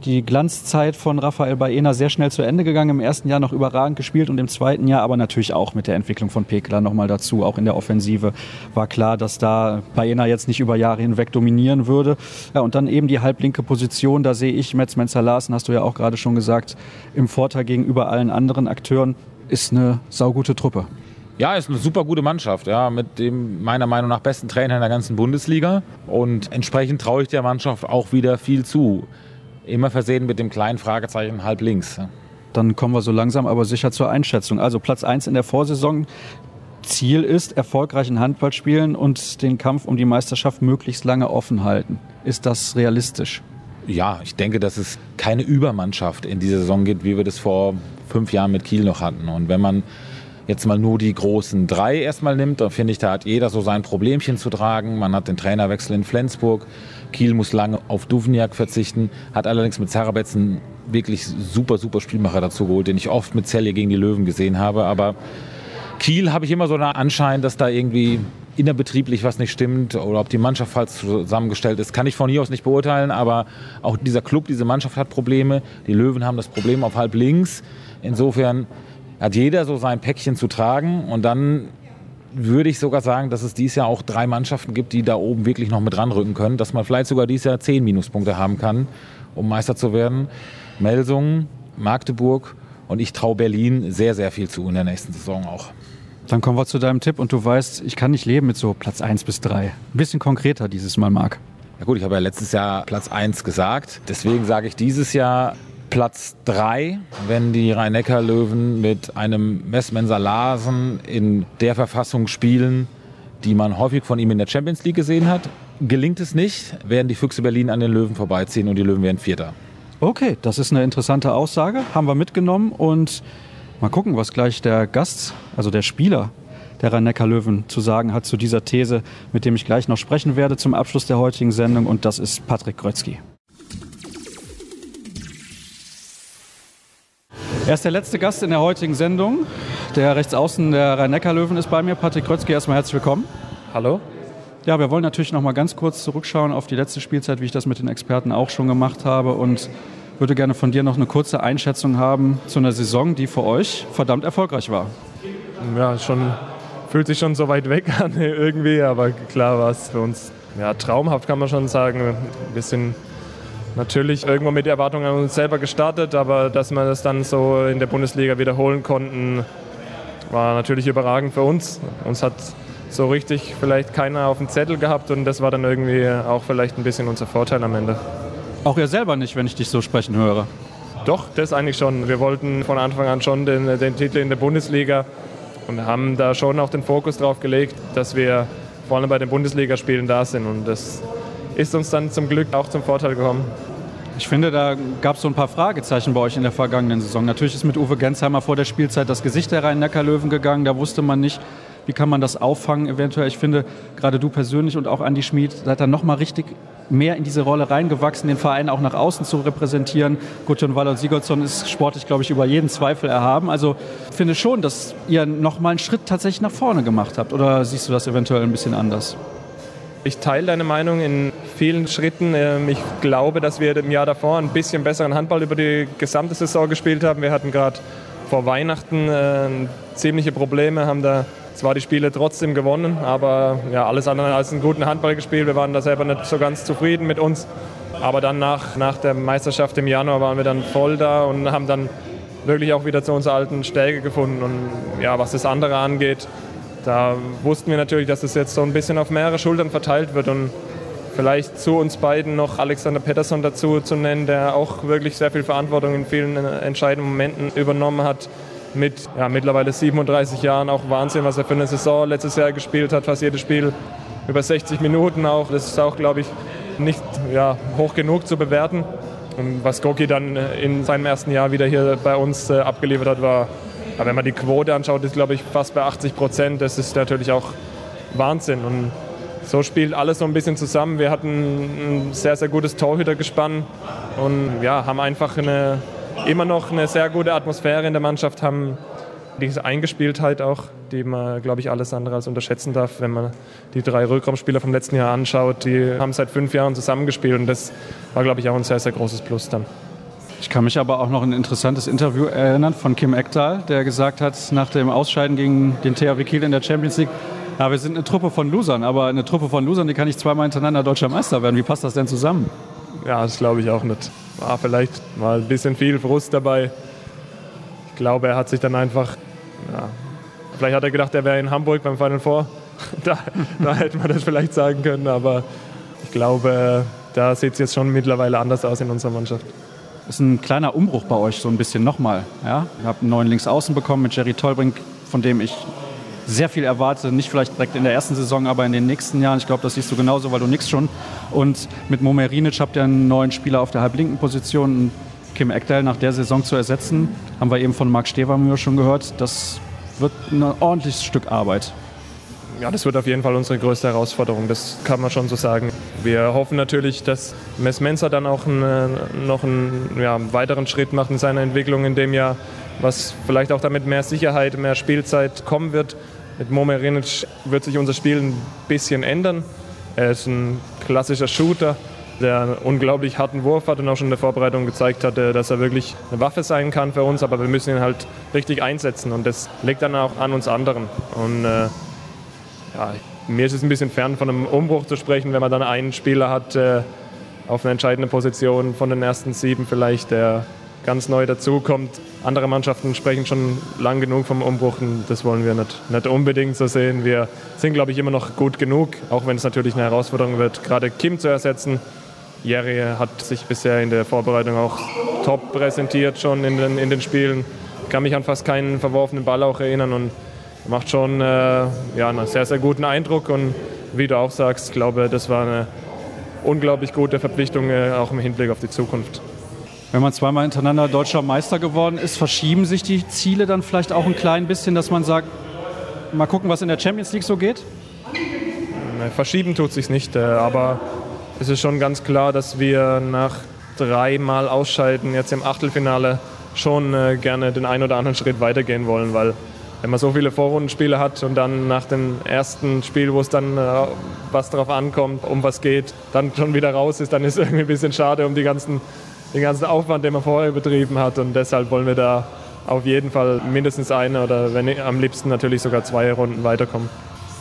die Glanzzeit von Raphael Baena sehr schnell zu Ende gegangen. Im ersten Jahr noch überragend gespielt und im zweiten Jahr aber natürlich auch mit der Entwicklung von Pekela nochmal dazu. Auch in der Offensive war klar, dass da Baena jetzt nicht über Jahre hinweg dominieren würde. Ja, und dann eben die halblinke Position, da sehe ich Metz Menzer Larsen, hast du ja auch gerade schon gesagt, im Vorteil gegenüber allen anderen Akteuren, ist eine saugute Truppe. Ja, ist eine super gute Mannschaft, ja, mit dem meiner Meinung nach besten Trainer in der ganzen Bundesliga. Und entsprechend traue ich der Mannschaft auch wieder viel zu. Immer versehen mit dem kleinen Fragezeichen halb links. Dann kommen wir so langsam aber sicher zur Einschätzung. Also Platz 1 in der Vorsaison. Ziel ist, erfolgreichen Handball spielen und den Kampf um die Meisterschaft möglichst lange offen halten. Ist das realistisch? Ja, ich denke, dass es keine Übermannschaft in dieser Saison gibt, wie wir das vor fünf Jahren mit Kiel noch hatten. Und wenn man jetzt mal nur die großen drei erstmal nimmt, dann finde ich, da hat jeder so sein Problemchen zu tragen. Man hat den Trainerwechsel in Flensburg. Kiel muss lange auf Duvniak verzichten, hat allerdings mit Zarabetz einen wirklich super, super Spielmacher dazu geholt, den ich oft mit Zelle gegen die Löwen gesehen habe. Aber Kiel habe ich immer so einen Anschein, dass da irgendwie innerbetrieblich was nicht stimmt oder ob die Mannschaft falsch zusammengestellt ist, kann ich von hier aus nicht beurteilen. Aber auch dieser Club, diese Mannschaft hat Probleme. Die Löwen haben das Problem auf halb links. Insofern hat jeder so sein Päckchen zu tragen und dann würde ich sogar sagen, dass es dieses Jahr auch drei Mannschaften gibt, die da oben wirklich noch mit ranrücken können, dass man vielleicht sogar dieses Jahr zehn Minuspunkte haben kann, um Meister zu werden. Melsungen, Magdeburg und ich traue Berlin sehr, sehr viel zu in der nächsten Saison auch. Dann kommen wir zu deinem Tipp und du weißt, ich kann nicht leben mit so Platz 1 bis 3. Ein bisschen konkreter dieses Mal, Marc. Ja gut, ich habe ja letztes Jahr Platz 1 gesagt. Deswegen sage ich dieses Jahr Platz 3, wenn die Rhein-Neckar-Löwen mit einem Messmenser Larsen in der Verfassung spielen, die man häufig von ihm in der Champions League gesehen hat. Gelingt es nicht, werden die Füchse Berlin an den Löwen vorbeiziehen und die Löwen werden Vierter. Okay, das ist eine interessante Aussage, haben wir mitgenommen und mal gucken, was gleich der Gast, also der Spieler der Rhein-Neckar-Löwen zu sagen hat zu dieser These, mit dem ich gleich noch sprechen werde zum Abschluss der heutigen Sendung und das ist Patrick Grötzky. Er ist der letzte Gast in der heutigen Sendung. Der Rechtsaußen der Rhein-Neckar-Löwen ist bei mir, Patrick Krötzky. Erstmal herzlich willkommen. Hallo. Ja, wir wollen natürlich noch mal ganz kurz zurückschauen auf die letzte Spielzeit, wie ich das mit den Experten auch schon gemacht habe und würde gerne von dir noch eine kurze Einschätzung haben zu einer Saison, die für euch verdammt erfolgreich war. Ja, schon fühlt sich schon so weit weg an irgendwie, aber klar war es für uns ja, traumhaft kann man schon sagen. Wir sind natürlich irgendwo mit der Erwartung an uns selber gestartet, aber dass wir das dann so in der Bundesliga wiederholen konnten, war natürlich überragend für uns. Uns hat so richtig vielleicht keiner auf dem Zettel gehabt und das war dann irgendwie auch vielleicht ein bisschen unser Vorteil am Ende. Auch ihr selber nicht, wenn ich dich so sprechen höre. Doch, das eigentlich schon. Wir wollten von Anfang an schon den, den Titel in der Bundesliga und haben da schon auch den Fokus drauf gelegt, dass wir vor allem bei den Bundesligaspielen da sind und das ist uns dann zum Glück auch zum Vorteil gekommen. Ich finde, da gab es so ein paar Fragezeichen bei euch in der vergangenen Saison. Natürlich ist mit Uwe Gensheimer vor der Spielzeit das Gesicht der Rhein-Neckar-Löwen gegangen. Da wusste man nicht, wie kann man das auffangen eventuell. Ich finde, gerade du persönlich und auch Andi Schmid seid dann nochmal richtig mehr in diese Rolle reingewachsen, den Verein auch nach außen zu repräsentieren. Gudjon Waller und Sigurdsson ist sportlich, glaube ich, über jeden Zweifel erhaben. Also ich finde schon, dass ihr nochmal einen Schritt tatsächlich nach vorne gemacht habt. Oder siehst du das eventuell ein bisschen anders? Ich teile deine Meinung in vielen Schritten. Ähm, ich glaube, dass wir im Jahr davor ein bisschen besseren Handball über die gesamte Saison gespielt haben. Wir hatten gerade vor Weihnachten äh, ziemliche Probleme, haben da zwar die Spiele trotzdem gewonnen, aber ja, alles andere als einen guten Handball gespielt. Wir waren da selber nicht so ganz zufrieden mit uns. Aber dann nach, nach der Meisterschaft im Januar waren wir dann voll da und haben dann wirklich auch wieder zu unserer alten Stärke gefunden. Und ja, was das andere angeht, da wussten wir natürlich, dass es jetzt so ein bisschen auf mehrere Schultern verteilt wird und vielleicht zu uns beiden noch Alexander Pettersson dazu zu nennen, der auch wirklich sehr viel Verantwortung in vielen entscheidenden Momenten übernommen hat. Mit ja, mittlerweile 37 Jahren auch Wahnsinn, was er für eine Saison letztes Jahr gespielt hat, fast jedes Spiel über 60 Minuten auch. Das ist auch, glaube ich, nicht ja, hoch genug zu bewerten. Und was Goki dann in seinem ersten Jahr wieder hier bei uns äh, abgeliefert hat, war, wenn man die Quote anschaut, ist glaube ich fast bei 80 Prozent. Das ist natürlich auch Wahnsinn. Und so spielt alles so ein bisschen zusammen. Wir hatten ein sehr, sehr gutes Torhütergespann und ja, haben einfach eine, immer noch eine sehr gute Atmosphäre in der Mannschaft, haben diese Eingespieltheit auch, die man, glaube ich, alles andere als unterschätzen darf. Wenn man die drei Rückraumspieler vom letzten Jahr anschaut, die haben seit fünf Jahren zusammengespielt und das war, glaube ich, auch ein sehr, sehr großes Plus dann. Ich kann mich aber auch noch ein interessantes Interview erinnern von Kim Ekdal, der gesagt hat, nach dem Ausscheiden gegen den THW Kiel in der Champions League, ja, wir sind eine Truppe von Losern, aber eine Truppe von Losern, die kann nicht zweimal hintereinander deutscher Meister werden. Wie passt das denn zusammen? Ja, das glaube ich auch nicht. War vielleicht mal ein bisschen viel Frust dabei. Ich glaube, er hat sich dann einfach, ja, vielleicht hat er gedacht, er wäre in Hamburg beim Final Four. da, da hätte man das vielleicht sagen können, aber ich glaube, da sieht es jetzt schon mittlerweile anders aus in unserer Mannschaft. Ist ein kleiner Umbruch bei euch, so ein bisschen nochmal. Ja? Ihr habt einen neuen Linksaußen bekommen mit Jerry Tolbrink, von dem ich sehr viel erwarte. Nicht vielleicht direkt in der ersten Saison, aber in den nächsten Jahren. Ich glaube, das siehst du genauso, weil du nix schon. Und mit Momerinic habt ihr einen neuen Spieler auf der halblinken Position. Kim Ekdal nach der Saison zu ersetzen, haben wir eben von Marc Stevermühr schon gehört. Das wird ein ordentliches Stück Arbeit. Ja, das wird auf jeden Fall unsere größte Herausforderung, das kann man schon so sagen. Wir hoffen natürlich, dass Mess Mensa dann auch einen, noch einen ja, weiteren Schritt macht in seiner Entwicklung in dem Jahr, was vielleicht auch damit mehr Sicherheit, mehr Spielzeit kommen wird. Mit Momerinic wird sich unser Spiel ein bisschen ändern. Er ist ein klassischer Shooter, der einen unglaublich harten Wurf hat und auch schon in der Vorbereitung gezeigt hat, dass er wirklich eine Waffe sein kann für uns, aber wir müssen ihn halt richtig einsetzen und das liegt dann auch an uns anderen. Und äh, ja, mir ist es ein bisschen fern, von einem Umbruch zu sprechen, wenn man dann einen Spieler hat äh, auf einer entscheidenden Position von den ersten sieben vielleicht, der ganz neu dazukommt. Andere Mannschaften sprechen schon lang genug vom Umbruch und das wollen wir nicht, nicht unbedingt so sehen. Wir sind, glaube ich, immer noch gut genug, auch wenn es natürlich eine Herausforderung wird, gerade Kim zu ersetzen. Jerry hat sich bisher in der Vorbereitung auch top präsentiert schon in den, in den Spielen. Ich kann mich an fast keinen verworfenen Ball auch erinnern und macht schon äh, ja, einen sehr, sehr guten Eindruck. Und wie du auch sagst, ich glaube, das war eine unglaublich gute Verpflichtung, äh, auch im Hinblick auf die Zukunft. Wenn man zweimal hintereinander deutscher Meister geworden ist, verschieben sich die Ziele dann vielleicht auch ein klein bisschen, dass man sagt, mal gucken, was in der Champions League so geht? Verschieben tut sich nicht, äh, aber es ist schon ganz klar, dass wir nach dreimal Ausscheiden jetzt im Achtelfinale schon äh, gerne den einen oder anderen Schritt weitergehen wollen, weil wenn man so viele Vorrundenspiele hat und dann nach dem ersten Spiel, wo es dann äh, was darauf ankommt, um was geht, dann schon wieder raus ist, dann ist es irgendwie ein bisschen schade um die ganzen den ganzen Aufwand, den man vorher betrieben hat. Und deshalb wollen wir da auf jeden Fall mindestens eine oder wenn am liebsten natürlich sogar zwei Runden weiterkommen.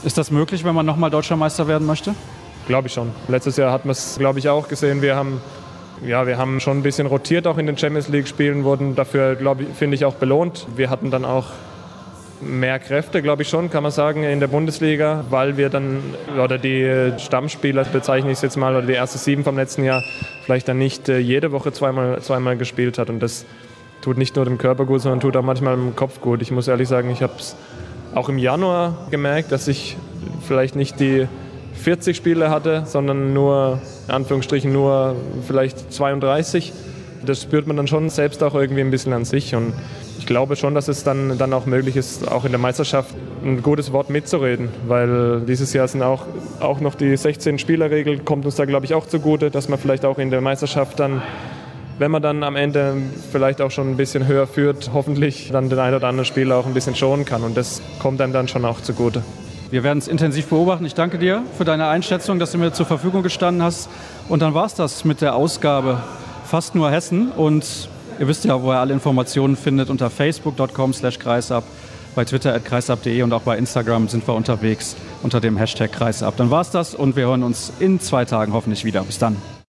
Ist das möglich, wenn man nochmal Deutscher Meister werden möchte? Glaube ich schon. Letztes Jahr hat man es, glaube ich, auch gesehen. Wir haben, ja, wir haben schon ein bisschen rotiert auch in den Champions League-Spielen, wurden dafür, glaube ich, finde ich, auch belohnt. Wir hatten dann auch mehr Kräfte, glaube ich schon, kann man sagen, in der Bundesliga, weil wir dann, oder die Stammspieler bezeichne ich es jetzt mal, oder die erste sieben vom letzten Jahr, vielleicht dann nicht äh, jede Woche zweimal, zweimal gespielt hat. Und das tut nicht nur dem Körper gut, sondern tut auch manchmal dem Kopf gut. Ich muss ehrlich sagen, ich habe es auch im Januar gemerkt, dass ich vielleicht nicht die 40 Spiele hatte, sondern nur, in Anführungsstrichen, nur vielleicht 32. Das spürt man dann schon selbst auch irgendwie ein bisschen an sich. Und ich glaube schon, dass es dann, dann auch möglich ist, auch in der Meisterschaft ein gutes Wort mitzureden, weil dieses Jahr sind auch, auch noch die 16-Spieler-Regel, kommt uns da, glaube ich, auch zugute, dass man vielleicht auch in der Meisterschaft dann, wenn man dann am Ende vielleicht auch schon ein bisschen höher führt, hoffentlich dann den einen oder anderen Spieler auch ein bisschen schonen kann und das kommt einem dann schon auch zugute. Wir werden es intensiv beobachten. Ich danke dir für deine Einschätzung, dass du mir zur Verfügung gestanden hast. Und dann war es das mit der Ausgabe Fast nur Hessen. Und Ihr wisst ja, wo ihr alle Informationen findet unter facebook.com slash kreisab, bei Twitter at kreisab.de und auch bei Instagram sind wir unterwegs unter dem Hashtag kreisab. Dann war's das und wir hören uns in zwei Tagen hoffentlich wieder. Bis dann.